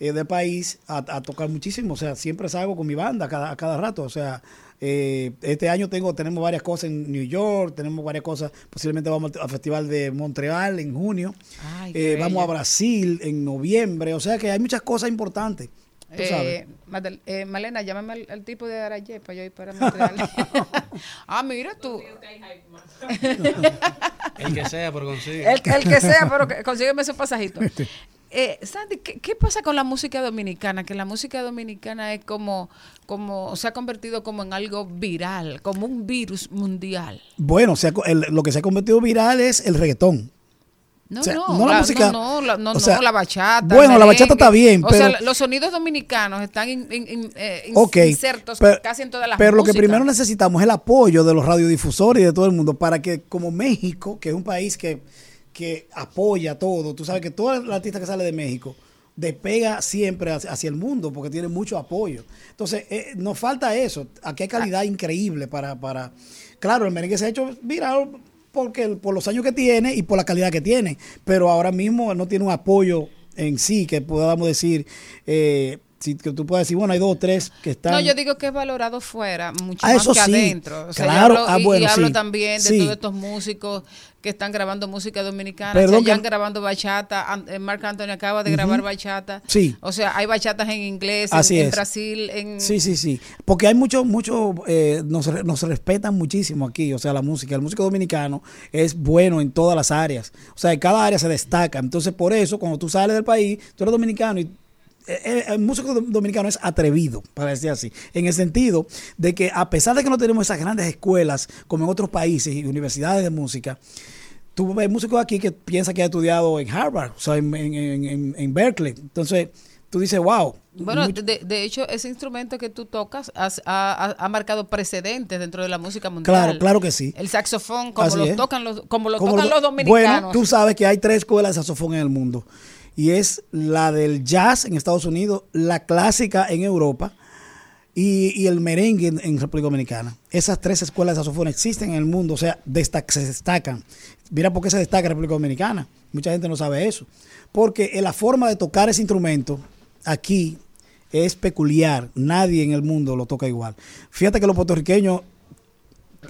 eh, del país a, a tocar muchísimo. O sea, siempre salgo con mi banda cada, a cada rato. O sea, eh, este año tengo tenemos varias cosas en New York, tenemos varias cosas. Posiblemente vamos al, al Festival de Montreal en junio. Ay, Eh, vamos a. Brasil en noviembre. O sea que hay muchas cosas importantes. Tú sabes. Eh, Madel- eh, Malena, llámame al, al tipo de Araye para yo ir para Montreal. ah, mira tú. El que sea, pero consigue. El, el que sea, pero consígueme esos pasajitos. Eh, Sandy, ¿qué, qué pasa con la música dominicana? Que la música dominicana es como, como, se ha convertido como en algo viral, como un virus mundial. Bueno, se ha el- lo que se ha convertido viral es el reggaetón. No, O sea, no, no la la, música- no, no, la, no, o sea, no, la bachata. bueno, la bachata está bien, O pero- sea, los sonidos dominicanos están in- eh, insertos pero, casi en todas las pero lo que primero necesitamos es el apoyo de los radiodifusores y de todo el mundo para que como México, que es un país que, que apoya todo, tú sabes que todo el artista que sale de México despega siempre hacia, hacia el mundo porque tiene mucho apoyo. Entonces, eh, nos falta eso. Aquí hay calidad increíble para, para... Claro, el merengue se ha hecho viral porque por los años que tiene y por la calidad que tiene, pero ahora mismo no tiene un apoyo en sí que podamos decir... Eh, si, que tú puedas decir, bueno, hay dos o tres que están... No, yo digo que es valorado fuera, mucho Ah, más eso que sí, adentro. O sea, claro, hablo, ah, y- bueno, y, hablo sí, también de sí. todos estos músicos que están grabando música dominicana. Perdón Chayanne que- grabando bachata, eh, Marc Anthony acaba de grabar bachata. Sí. O sea, hay bachatas en inglés, en- Así en, es. Brasil, en... Sí, sí, sí. Porque hay mucho, mucho, eh, nos, nos respetan muchísimo aquí, o sea, la música. El músico dominicano es bueno en todas las áreas. O sea, en cada área se destaca. Entonces, por eso, cuando tú sales del país, tú eres dominicano y el músico dom- dominicano es atrevido, para decir así, en el sentido de que a pesar de que no tenemos esas grandes escuelas como en otros países y universidades de música, tú ves músicos aquí que piensan que ha estudiado en Harvard, o sea, en, en- en- en- en Berkeley. Entonces, tú dices, wow. Bueno, de, de hecho, ese instrumento que tú tocas ha, ha- ha marcado precedentes dentro de la música mundial. Claro, claro que sí. El saxofón, como Así lo es. tocan los, como lo Como tocan lo- los dominicanos. Bueno, tú sabes que hay tres escuelas de saxofón en el mundo. Y es la del jazz en Estados Unidos, la clásica en Europa y, y el merengue en, en República Dominicana. Esas tres escuelas de saxofón existen en el mundo, o sea, destac- se destacan. Mira por qué se destaca en República Dominicana. Mucha gente no sabe eso. Porque eh, la forma de tocar ese instrumento aquí es peculiar. Nadie en el mundo lo toca igual. Fíjate que los puertorriqueños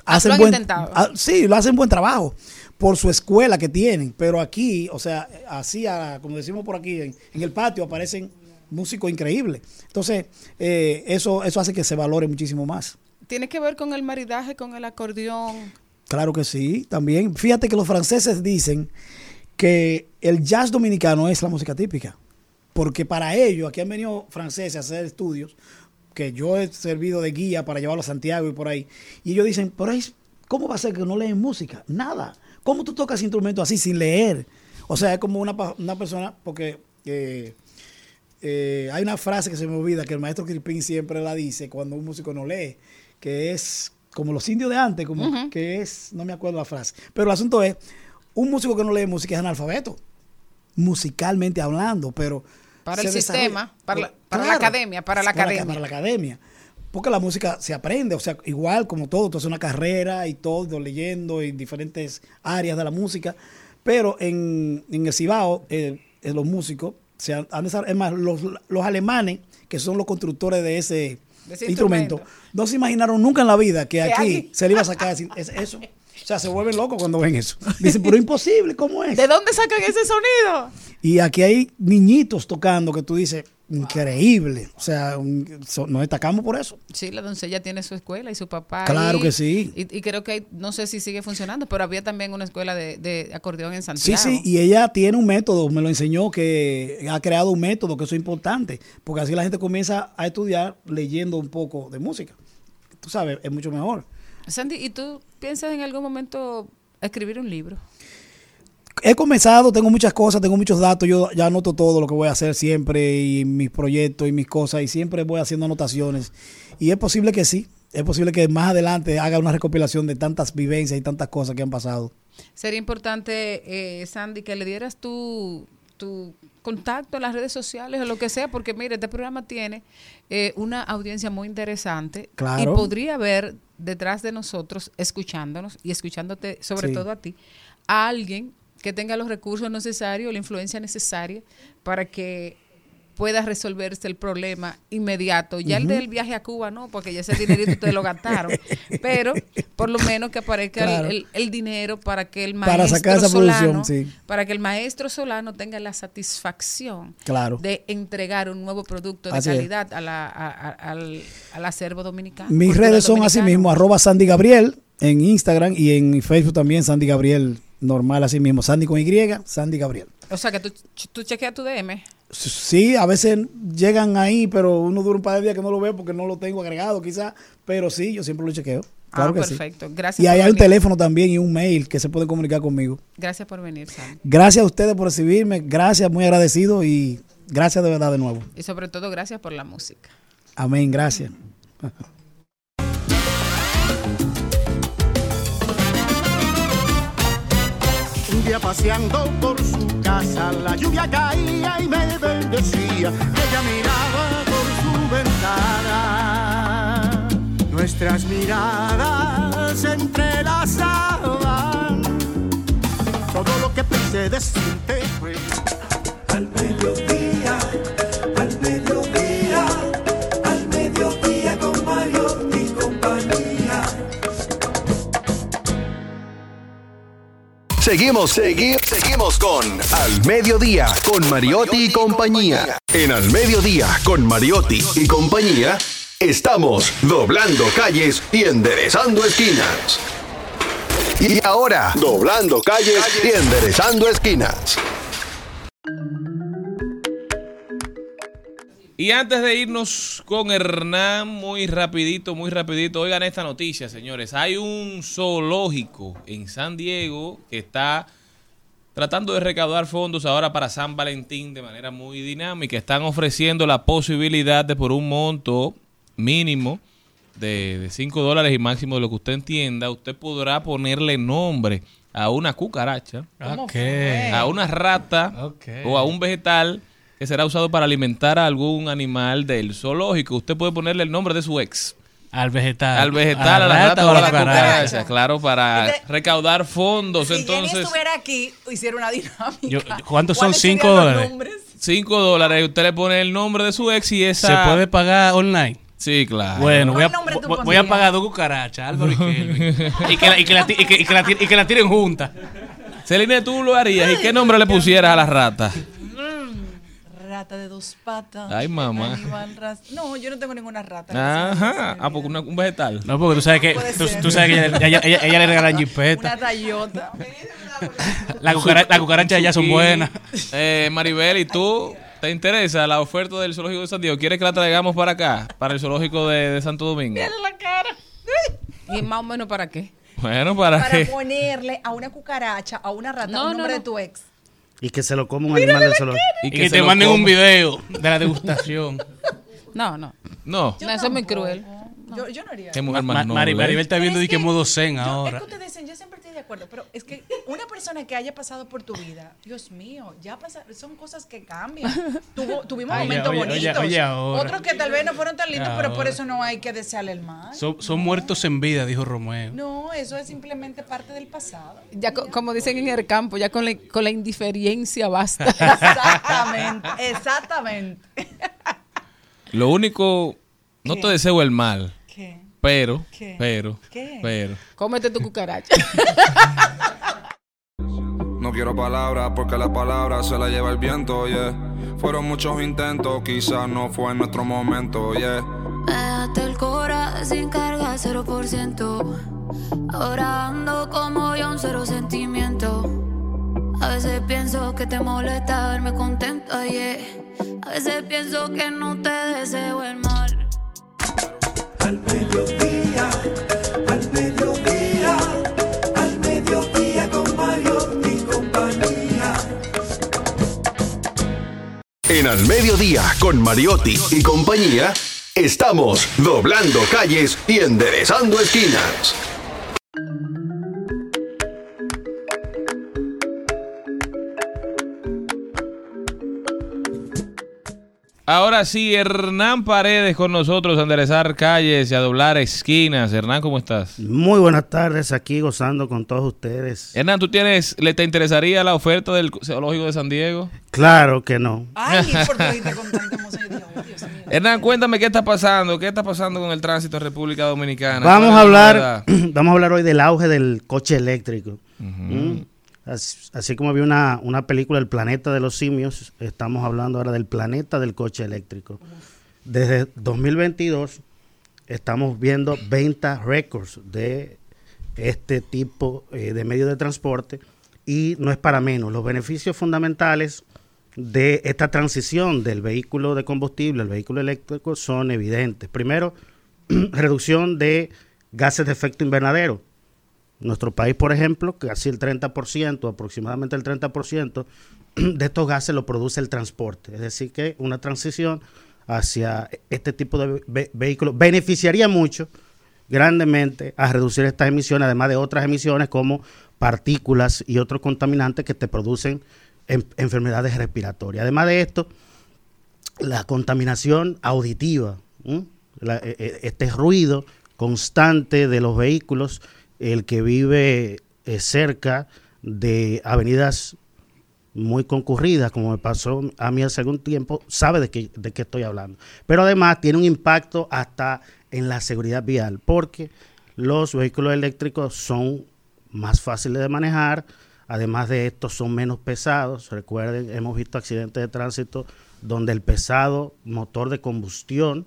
hacen lo han buen intentado. ah, sí, lo hacen buen trabajo por su escuela que tienen, pero aquí, o sea, así a- como decimos por aquí en, en el patio aparecen músicos increíbles. Entonces, eh, eso eso hace que se valore muchísimo más. Tiene que ver con el maridaje, con el acordeón. Claro que sí, también. Fíjate que los franceses dicen que el jazz dominicano es la música típica. Porque para ellos, aquí han venido franceses a hacer estudios, que yo he servido de guía para llevarlo a Santiago y por ahí. Y ellos dicen, pero ¿cómo va a ser que no leen música? Nada. ¿Cómo tú tocas instrumentos así sin leer? O sea, es como una, una persona, porque eh, eh, hay una frase que se me olvida, que el maestro Crispín siempre la dice cuando un músico no lee, que es como los indios de antes, como que es, no me acuerdo la frase. Pero el asunto es, un músico que no lee música es analfabeto, musicalmente hablando, pero... Para el sistema, para la- para la academia, para la academia. Para la academia. Porque la música se aprende, o sea, igual como todo, tú haces una carrera y todo, leyendo en diferentes áreas de la música, pero en, en el Cibao, eh, eh, los músicos, se han, han es más, los, los alemanes, que son los constructores de ese, De ese instrumento, instrumento. no se imaginaron nunca en la vida que aquí se le iba a sacar eso. O sea, se vuelven locos cuando ven eso. Dicen, pero imposible, ¿cómo es? ¿De dónde sacan ese sonido? Y aquí hay niñitos tocando que tú dices, increíble. O sea, un- so- nos destacamos por eso. Sí, la doncella tiene su escuela y su papá. Claro ahí. que sí. Y, y creo que no sé si sigue funcionando, pero había también una escuela de, de acordeón en Sí, Santiago. sí, y ella tiene un método, me lo enseñó, que ha creado un método, que eso es importante, porque así la gente comienza a estudiar leyendo un poco de música. Tú sabes, es mucho mejor. Sandy, ¿y tú piensas en algún momento escribir un libro? He comenzado, tengo muchas cosas, tengo muchos datos, yo ya anoto todo lo que voy a hacer siempre y mis proyectos y mis cosas y siempre voy haciendo anotaciones. Y es posible que sí, es posible que más adelante haga una recopilación de tantas vivencias y tantas cosas que han pasado. Sería importante, eh, Sandy, que le dieras tu, tu contacto en las redes sociales o lo que sea, porque mire, este programa tiene eh, una audiencia muy interesante Claro. y podría haber detrás de nosotros, escuchándonos y escuchándote, sobre Sí. todo a ti, a alguien que tenga los recursos necesarios, la influencia necesaria para que pueda resolverse el problema inmediato. Ya el del viaje a Cuba no, porque ya ese dinerito ustedes lo gastaron, pero por lo menos que aparezca el- Claro. el, el dinero para que el Para maestro sacar esa Solano, sí. para que el maestro Solano tenga la satisfacción Claro. de entregar un nuevo producto de Así es. calidad a la- a- a- al, al acervo dominicano. Mis redes son así dominicano. mismo, arroba Sandy Gabriel en Instagram y en Facebook también Sandy Gabriel, normal así mismo, Sandy con Y, Sandy Gabriel. O sea que tú, tú chequeas tu DM. Sí, a veces llegan ahí, pero uno dura un par de días que no lo veo porque no lo tengo agregado quizás, pero sí, yo siempre lo chequeo. Claro ah, que sí. perfecto. Gracias Y ahí hay un teléfono también y un mail que se pueden comunicar conmigo. Gracias por venir, Sandy. Gracias a ustedes por recibirme, gracias, muy agradecido y gracias de verdad de nuevo. Y sobre todo, gracias por la música. Amén, gracias. paseando por su casa, la lluvia caía y me bendecía. Ella miraba por su ventana. Nuestras miradas se entrelazaban. Todo lo que pensé decirte Seguimos, seguimos, seguimos con Al Mediodía, con Mariotti y compañía. En Al Mediodía, con Mariotti y compañía, estamos doblando calles y enderezando esquinas. Y ahora, doblando calles y enderezando esquinas. Y antes de irnos con Hernán, muy rapidito, muy rapidito, oigan esta noticia, señores. Hay un zoológico en San Diego que está tratando de recaudar fondos ahora para San Valentín de manera muy dinámica. Están ofreciendo la posibilidad de por un monto mínimo de 5 dólares y máximo de lo que usted entienda, usted podrá ponerle nombre a una cucaracha, ¿Cómo Ok. fue? a una rata o a un vegetal que será usado para alimentar a algún animal del zoológico. Usted puede ponerle el nombre de su ex. Al vegetal. Al vegetal, a la rata o a la cucaracha, claro, para Entonces, recaudar fondos. Si Jenny Entonces, estuviera aquí, hiciera una dinámica. Yo- ¿Cuántos son ¿Cuáles 5 serían los dólares? 5 dólares, usted le pone el nombre de su ex y esa... ¿Se puede pagar online? Sí, claro. Bueno, voy a, ¿Cuál nombre tú voy- a pagar dos cucarachas, Álvaro y Kelvin. y, que la, y, que la, ti- y que- y que la ti- y que la tiren juntas. Celine, tú lo harías. ¿Y qué nombre le pusieras a la rata? Rata de dos patas. Ay, mamá. No, yo no tengo ninguna rata. Ajá. Ah, porque una- un vegetal. No, porque tú sabes que, tú, sabes que ella, ella- ella- ella le regalan Una jipeta. rayota. La cucara- Las cucarachas ya son buenas. Eh, Maribel, ¿y tú te interesa la oferta del zoológico de San Diego? ¿Quieres que la traigamos para acá? Para el zoológico de, de Santo Domingo. la cara. ¿Y más o menos para qué? Bueno, para, Para ponerle a una cucaracha, a una rata, No, un no, nombre no. de tu ex. Y que se lo coma un animal del zoológico. Y que te manden un video de la degustación. No, no. No. No, eso es muy cruel. Yo, yo no haría. Qué mujer más noble. Maribel está viendo de que modo zen Yo- ahora. Es que ustedes dicen, yo siempre acuerdo, pero es que una persona que haya pasado por tu vida, Dios mío, ya pasa, son cosas que cambian. Tuvo- tuvimos Oye, momentos oye, bonitos. oye, oye ahora. Otros que tal vez no fueron tan lindos, pero por eso no hay que desearle el mal. Son, son muertos en vida, dijo Romeo. No, eso es simplemente parte del pasado. Ya co- como dicen en el campo, ya con la, con la indiferencia basta. Exactamente, exactamente. Lo único, no ¿Qué? te deseo el mal. Pero, ¿Qué? pero, ¿Qué? pero. Cómete tu cucaracha. No quiero palabras porque las palabras se las lleva el viento, yeah. Fueron muchos intentos, quizás no fue nuestro momento, yeah. Me dejaste el cora sin carga, 0%. Ahora ando como yo, un cero sentimiento. A veces pienso que te molesta verme contento, yeah. A veces pienso que no te deseo el mal. Al mediodía, al mediodía, al mediodía con Mario y compañía. En Al Mediodía, con Mariotti y compañía, estamos doblando calles y enderezando esquinas. Ahora sí, Hernán Paredes con nosotros a enderezar calles y a doblar esquinas. Hernán, ¿cómo estás? Muy buenas tardes, aquí gozando con todos ustedes. Hernán, ¿tú tienes, le te interesaría la oferta del zoológico de San Diego? Claro que no. Ay, ¿por qué ahorita con tanta. Hernán, cuéntame qué está pasando, qué está pasando con el tránsito en República Dominicana. Vamos ¿Cuál a hablar, vamos a hablar hoy del auge del coche eléctrico. Mm. Así, como había una, una película, El planeta de los simios, estamos hablando ahora del planeta del coche eléctrico. Desde 2022 estamos viendo ventas récords de este tipo eh, de medios de transporte y no es para menos. Los beneficios fundamentales de esta transición del vehículo de combustible al vehículo eléctrico son evidentes. Primero, reducción de gases de efecto invernadero. Nuestro país, por ejemplo, casi el 30%, aproximadamente el 30% de estos gases lo produce el transporte. Es decir, que una transición hacia este tipo de ve- vehículos beneficiaría mucho, grandemente, a reducir estas emisiones, además de otras emisiones como partículas y otros contaminantes que te producen en- enfermedades respiratorias. Además de esto, la contaminación auditiva, e- e- este ruido constante de los vehículos, el que vive eh, cerca de avenidas muy concurridas, como me pasó a mí hace algún tiempo, sabe de qué, de qué estoy hablando. Pero además tiene un impacto hasta en la seguridad vial, porque los vehículos eléctricos son más fáciles de manejar, además de esto son menos pesados. Recuerden, hemos visto accidentes de tránsito donde el pesado motor de combustión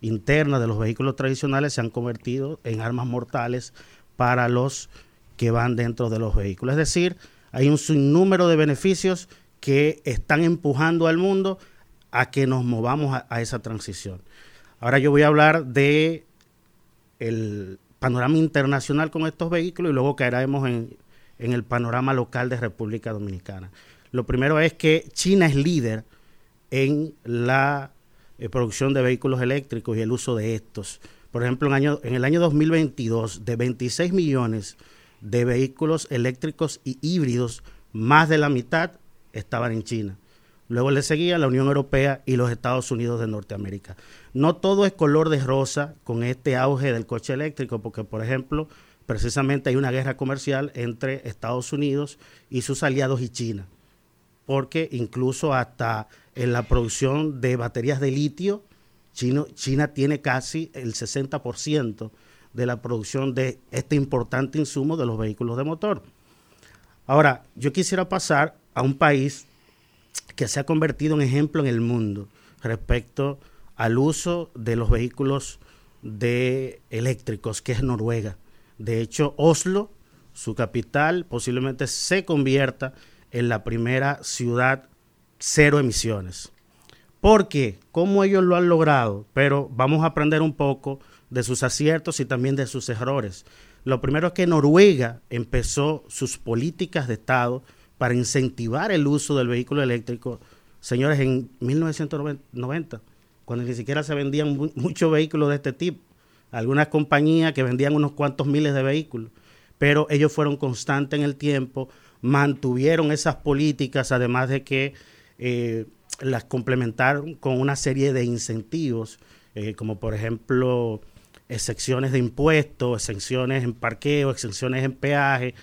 interna de los vehículos tradicionales se han convertido en armas mortales para los que van dentro de los vehículos. Es decir, hay un sinnúmero de beneficios que están empujando al mundo a que nos movamos a, esa transición. Ahora yo voy a hablar de el panorama internacional con estos vehículos y luego caeremos en, en el panorama local de República Dominicana. Lo primero es que China es líder en la eh, producción de vehículos eléctricos y el uso de estos. Por ejemplo, en, año, el año 2022, de 26 millones de vehículos eléctricos y híbridos, más de la mitad estaban en China. Luego le seguía la Unión Europea y los Estados Unidos de Norteamérica. No todo es color de rosa con este auge del coche eléctrico, porque por ejemplo, precisamente hay una guerra comercial entre Estados Unidos y sus aliados y China, porque incluso hasta en la producción de baterías de litio, China tiene casi el 60% de la producción de este importante insumo de los vehículos de motor. Ahora, yo quisiera pasar a un país que se ha convertido en ejemplo en el mundo respecto al uso de los vehículos eléctricos, que es Noruega. De hecho, Oslo, su capital, posiblemente se convierta en la primera ciudad cero emisiones. ¿Por qué? ¿Cómo ellos lo han logrado? Pero vamos a aprender un poco de sus aciertos y también de sus errores. Lo primero es que Noruega empezó sus políticas de Estado para incentivar el uso del vehículo eléctrico, señores, en 1990, cuando ni siquiera se vendían mu- muchos vehículos de este tipo. Algunas compañías que vendían unos cuantos miles de vehículos, pero ellos fueron constantes en el tiempo, mantuvieron esas políticas, además de que eh, las complementaron con una serie de incentivos, eh, como por ejemplo excepciones de impuestos, exenciones en parqueo, exenciones en peaje,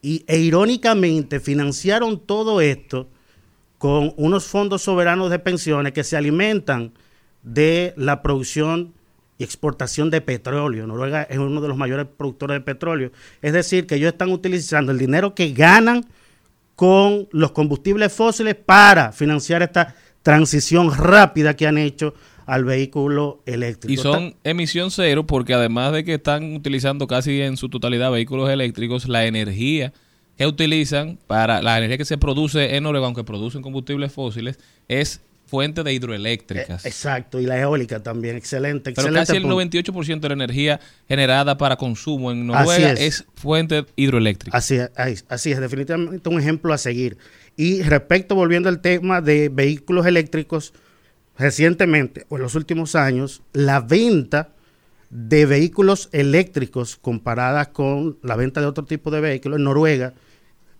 y, e irónicamente financiaron todo esto con unos fondos soberanos de pensiones que se alimentan de la producción y exportación de petróleo. Noruega es uno de los mayores productores de petróleo. Es decir, que ellos están utilizando el dinero que ganan con los combustibles fósiles para financiar esta transición rápida que han hecho al vehículo eléctrico. Y son emisión cero porque además de que están utilizando casi en su totalidad vehículos eléctricos, la energía que utilizan para la energía que se produce en Noruega, aunque producen combustibles fósiles, es fuente de hidroeléctricas. Exacto, y la eólica también, excelente, Pero excelente casi el punto. 98% de la energía generada para consumo en Noruega es. es. fuente hidroeléctrica. Así es, así es, definitivamente un ejemplo a seguir. Y respecto, volviendo al tema de vehículos eléctricos, recientemente, o en los últimos años, la venta de vehículos eléctricos comparadas con la venta de otro tipo de vehículos en Noruega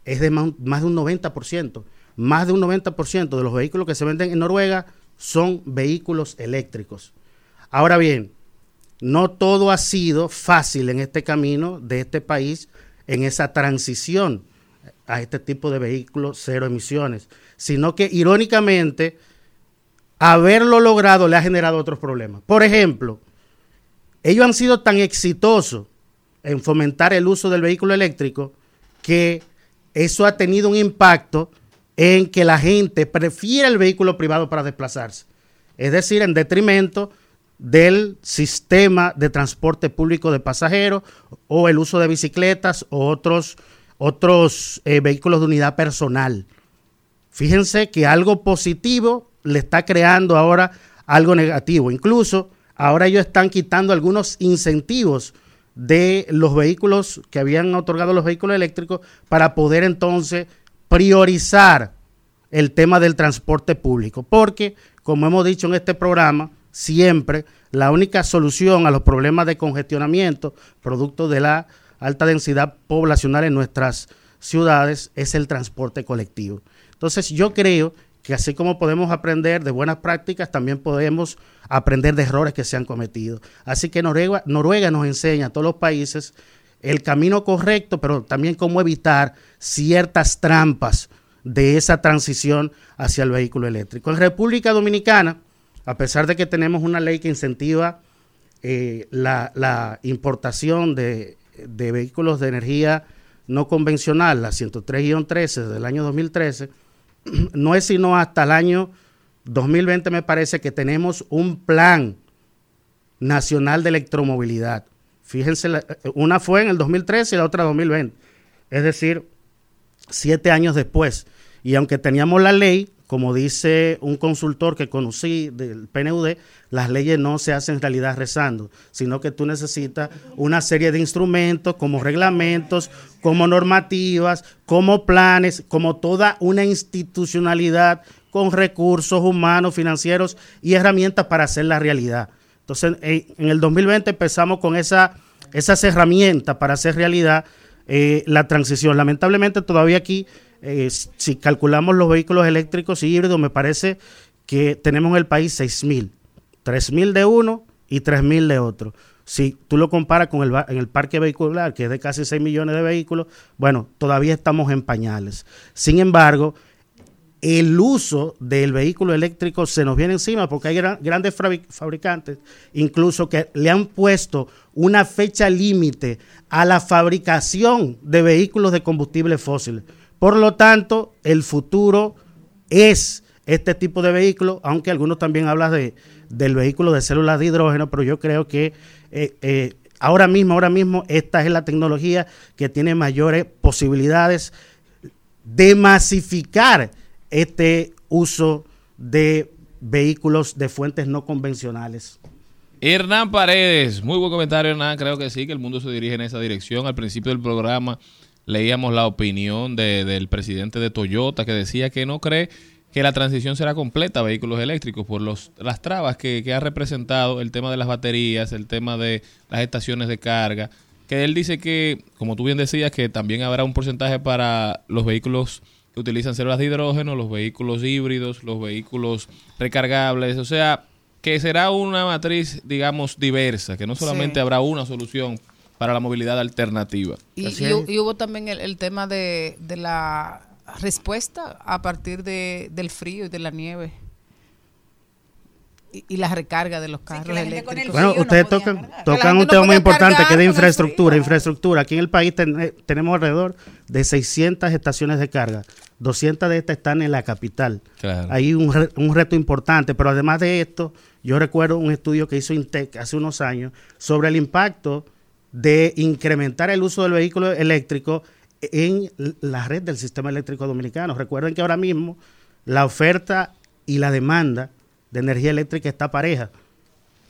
es de más, más de un 90%. Más de un 90% de los vehículos que se venden en Noruega son vehículos eléctricos. Ahora bien, no todo ha sido fácil en este camino de este país en esa transición a este tipo de vehículos cero emisiones, sino que irónicamente haberlo logrado le ha generado otros problemas. Por ejemplo, ellos han sido tan exitosos en fomentar el uso del vehículo eléctrico que eso ha tenido un impacto en que la gente prefiere el vehículo privado para desplazarse. Es decir, en detrimento del sistema de transporte público de pasajeros o el uso de bicicletas o otros, otros eh, vehículos de unidad personal. Fíjense que algo positivo le está creando ahora algo negativo. Incluso ahora ellos están quitando algunos incentivos de los vehículos que habían otorgado los vehículos eléctricos para poder entonces priorizar el tema del transporte público. Porque, como hemos dicho en este programa, siempre la única solución a los problemas de congestionamiento, producto de la alta densidad poblacional en nuestras ciudades, es el transporte colectivo. Entonces yo creo que así como podemos aprender de buenas prácticas, también podemos aprender de errores que se han cometido. Así que Noruega, Noruega nos enseña a todos los países el camino correcto, pero también cómo evitar ciertas trampas de esa transición hacia el vehículo eléctrico. En República Dominicana, a pesar de que tenemos una ley que incentiva eh, la, la importación de, de vehículos de energía no convencional, la 103-13 del año 2013, no es sino hasta el año 2020, me parece, que tenemos un plan nacional de electromovilidad. Fíjense, una fue en el 2013 y la otra 2020. Es decir, siete años después. Y aunque teníamos la ley, como dice un consultor que conocí del PNUD, las leyes no se hacen en realidad rezando, sino que tú necesitas una serie de instrumentos como reglamentos, como normativas, como planes, como toda una institucionalidad con recursos humanos, financieros y herramientas para hacer la realidad. Entonces, en, en el 2020 empezamos con esa, esas herramientas para hacer realidad eh, la transición. Lamentablemente todavía aquí, eh, si calculamos los vehículos eléctricos y híbridos, me parece que tenemos en el país 6.000. 3.000 de uno y 3.000 de otro. Si tú lo comparas con el, en el parque vehicular, que es de casi 6 millones de vehículos, bueno, todavía estamos en pañales. Sin embargo, el uso del vehículo eléctrico se nos viene encima porque hay gran- grandes fabric- fabricantes, incluso que le han puesto una fecha límite a la fabricación de vehículos de combustible fósil. Por lo tanto, el futuro es este tipo de vehículo, aunque algunos también hablan de, del vehículo de células de hidrógeno, pero yo creo que eh, eh, ahora mismo, ahora mismo, esta es la tecnología que tiene mayores posibilidades de masificar este uso de vehículos de fuentes no convencionales. Hernán Paredes, muy buen comentario Hernán, creo que sí, que el mundo se dirige en esa dirección. Al principio del programa leíamos la opinión de- del presidente de Toyota que decía que no cree que la transición será completa a vehículos eléctricos por los, las trabas que, que ha representado el tema de las baterías, el tema de las estaciones de carga, que él dice que, como tú bien decías, que también habrá un porcentaje para los vehículos que utilizan células de hidrógeno, los vehículos híbridos, los vehículos recargables, o sea, que será una matriz, digamos, diversa, que no solamente Sí. habrá una solución para la movilidad alternativa. Y, y- y hubo también el, el tema de, de la respuesta a partir de, del frío y de la nieve. Y, y la recarga de los carros eléctricos. Bueno, ustedes tocan, tocan un no tema muy importante que es de infraestructura. Infraestructura. Aquí en el país ten- eh, tenemos alrededor de 600 estaciones de carga. 200 de estas están en la capital. Claro. Hay un, re- un reto importante, pero además de esto, yo recuerdo un estudio que hizo Intec hace unos años sobre el impacto de incrementar el uso del vehículo eléctrico en la red del sistema eléctrico dominicano. Recuerden que ahora mismo la oferta y la demanda de energía eléctrica está pareja.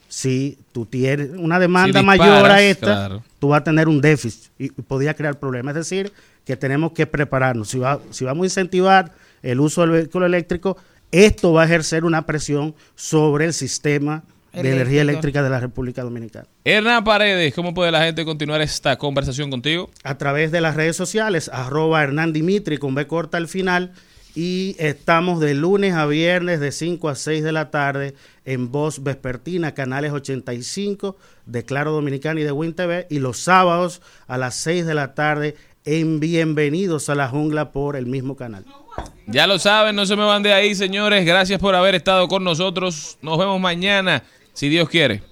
Si tú tienes una demanda Si mayor a esta, claro. tú vas a tener un déficit y y podría crear problemas. Es decir, que tenemos que prepararnos. Si, va- si vamos a incentivar el uso del vehículo eléctrico, esto va a ejercer una presión sobre el sistema de energía eléctrica de la República Dominicana. Hernán Paredes, ¿cómo puede la gente continuar esta conversación contigo? A través de las redes sociales, arroba Hernán Dimitri con B corta al final. Y estamos de lunes a viernes de 5 a 6 de la tarde en Voz Vespertina, canales 85 de Claro Dominicana y de Win TV. Y los sábados a las 6 de la tarde en Bienvenidos a la Jungla por el mismo canal. Ya lo saben, no se me van de ahí, señores. Gracias por haber estado con nosotros. Nos vemos mañana, si Dios quiere.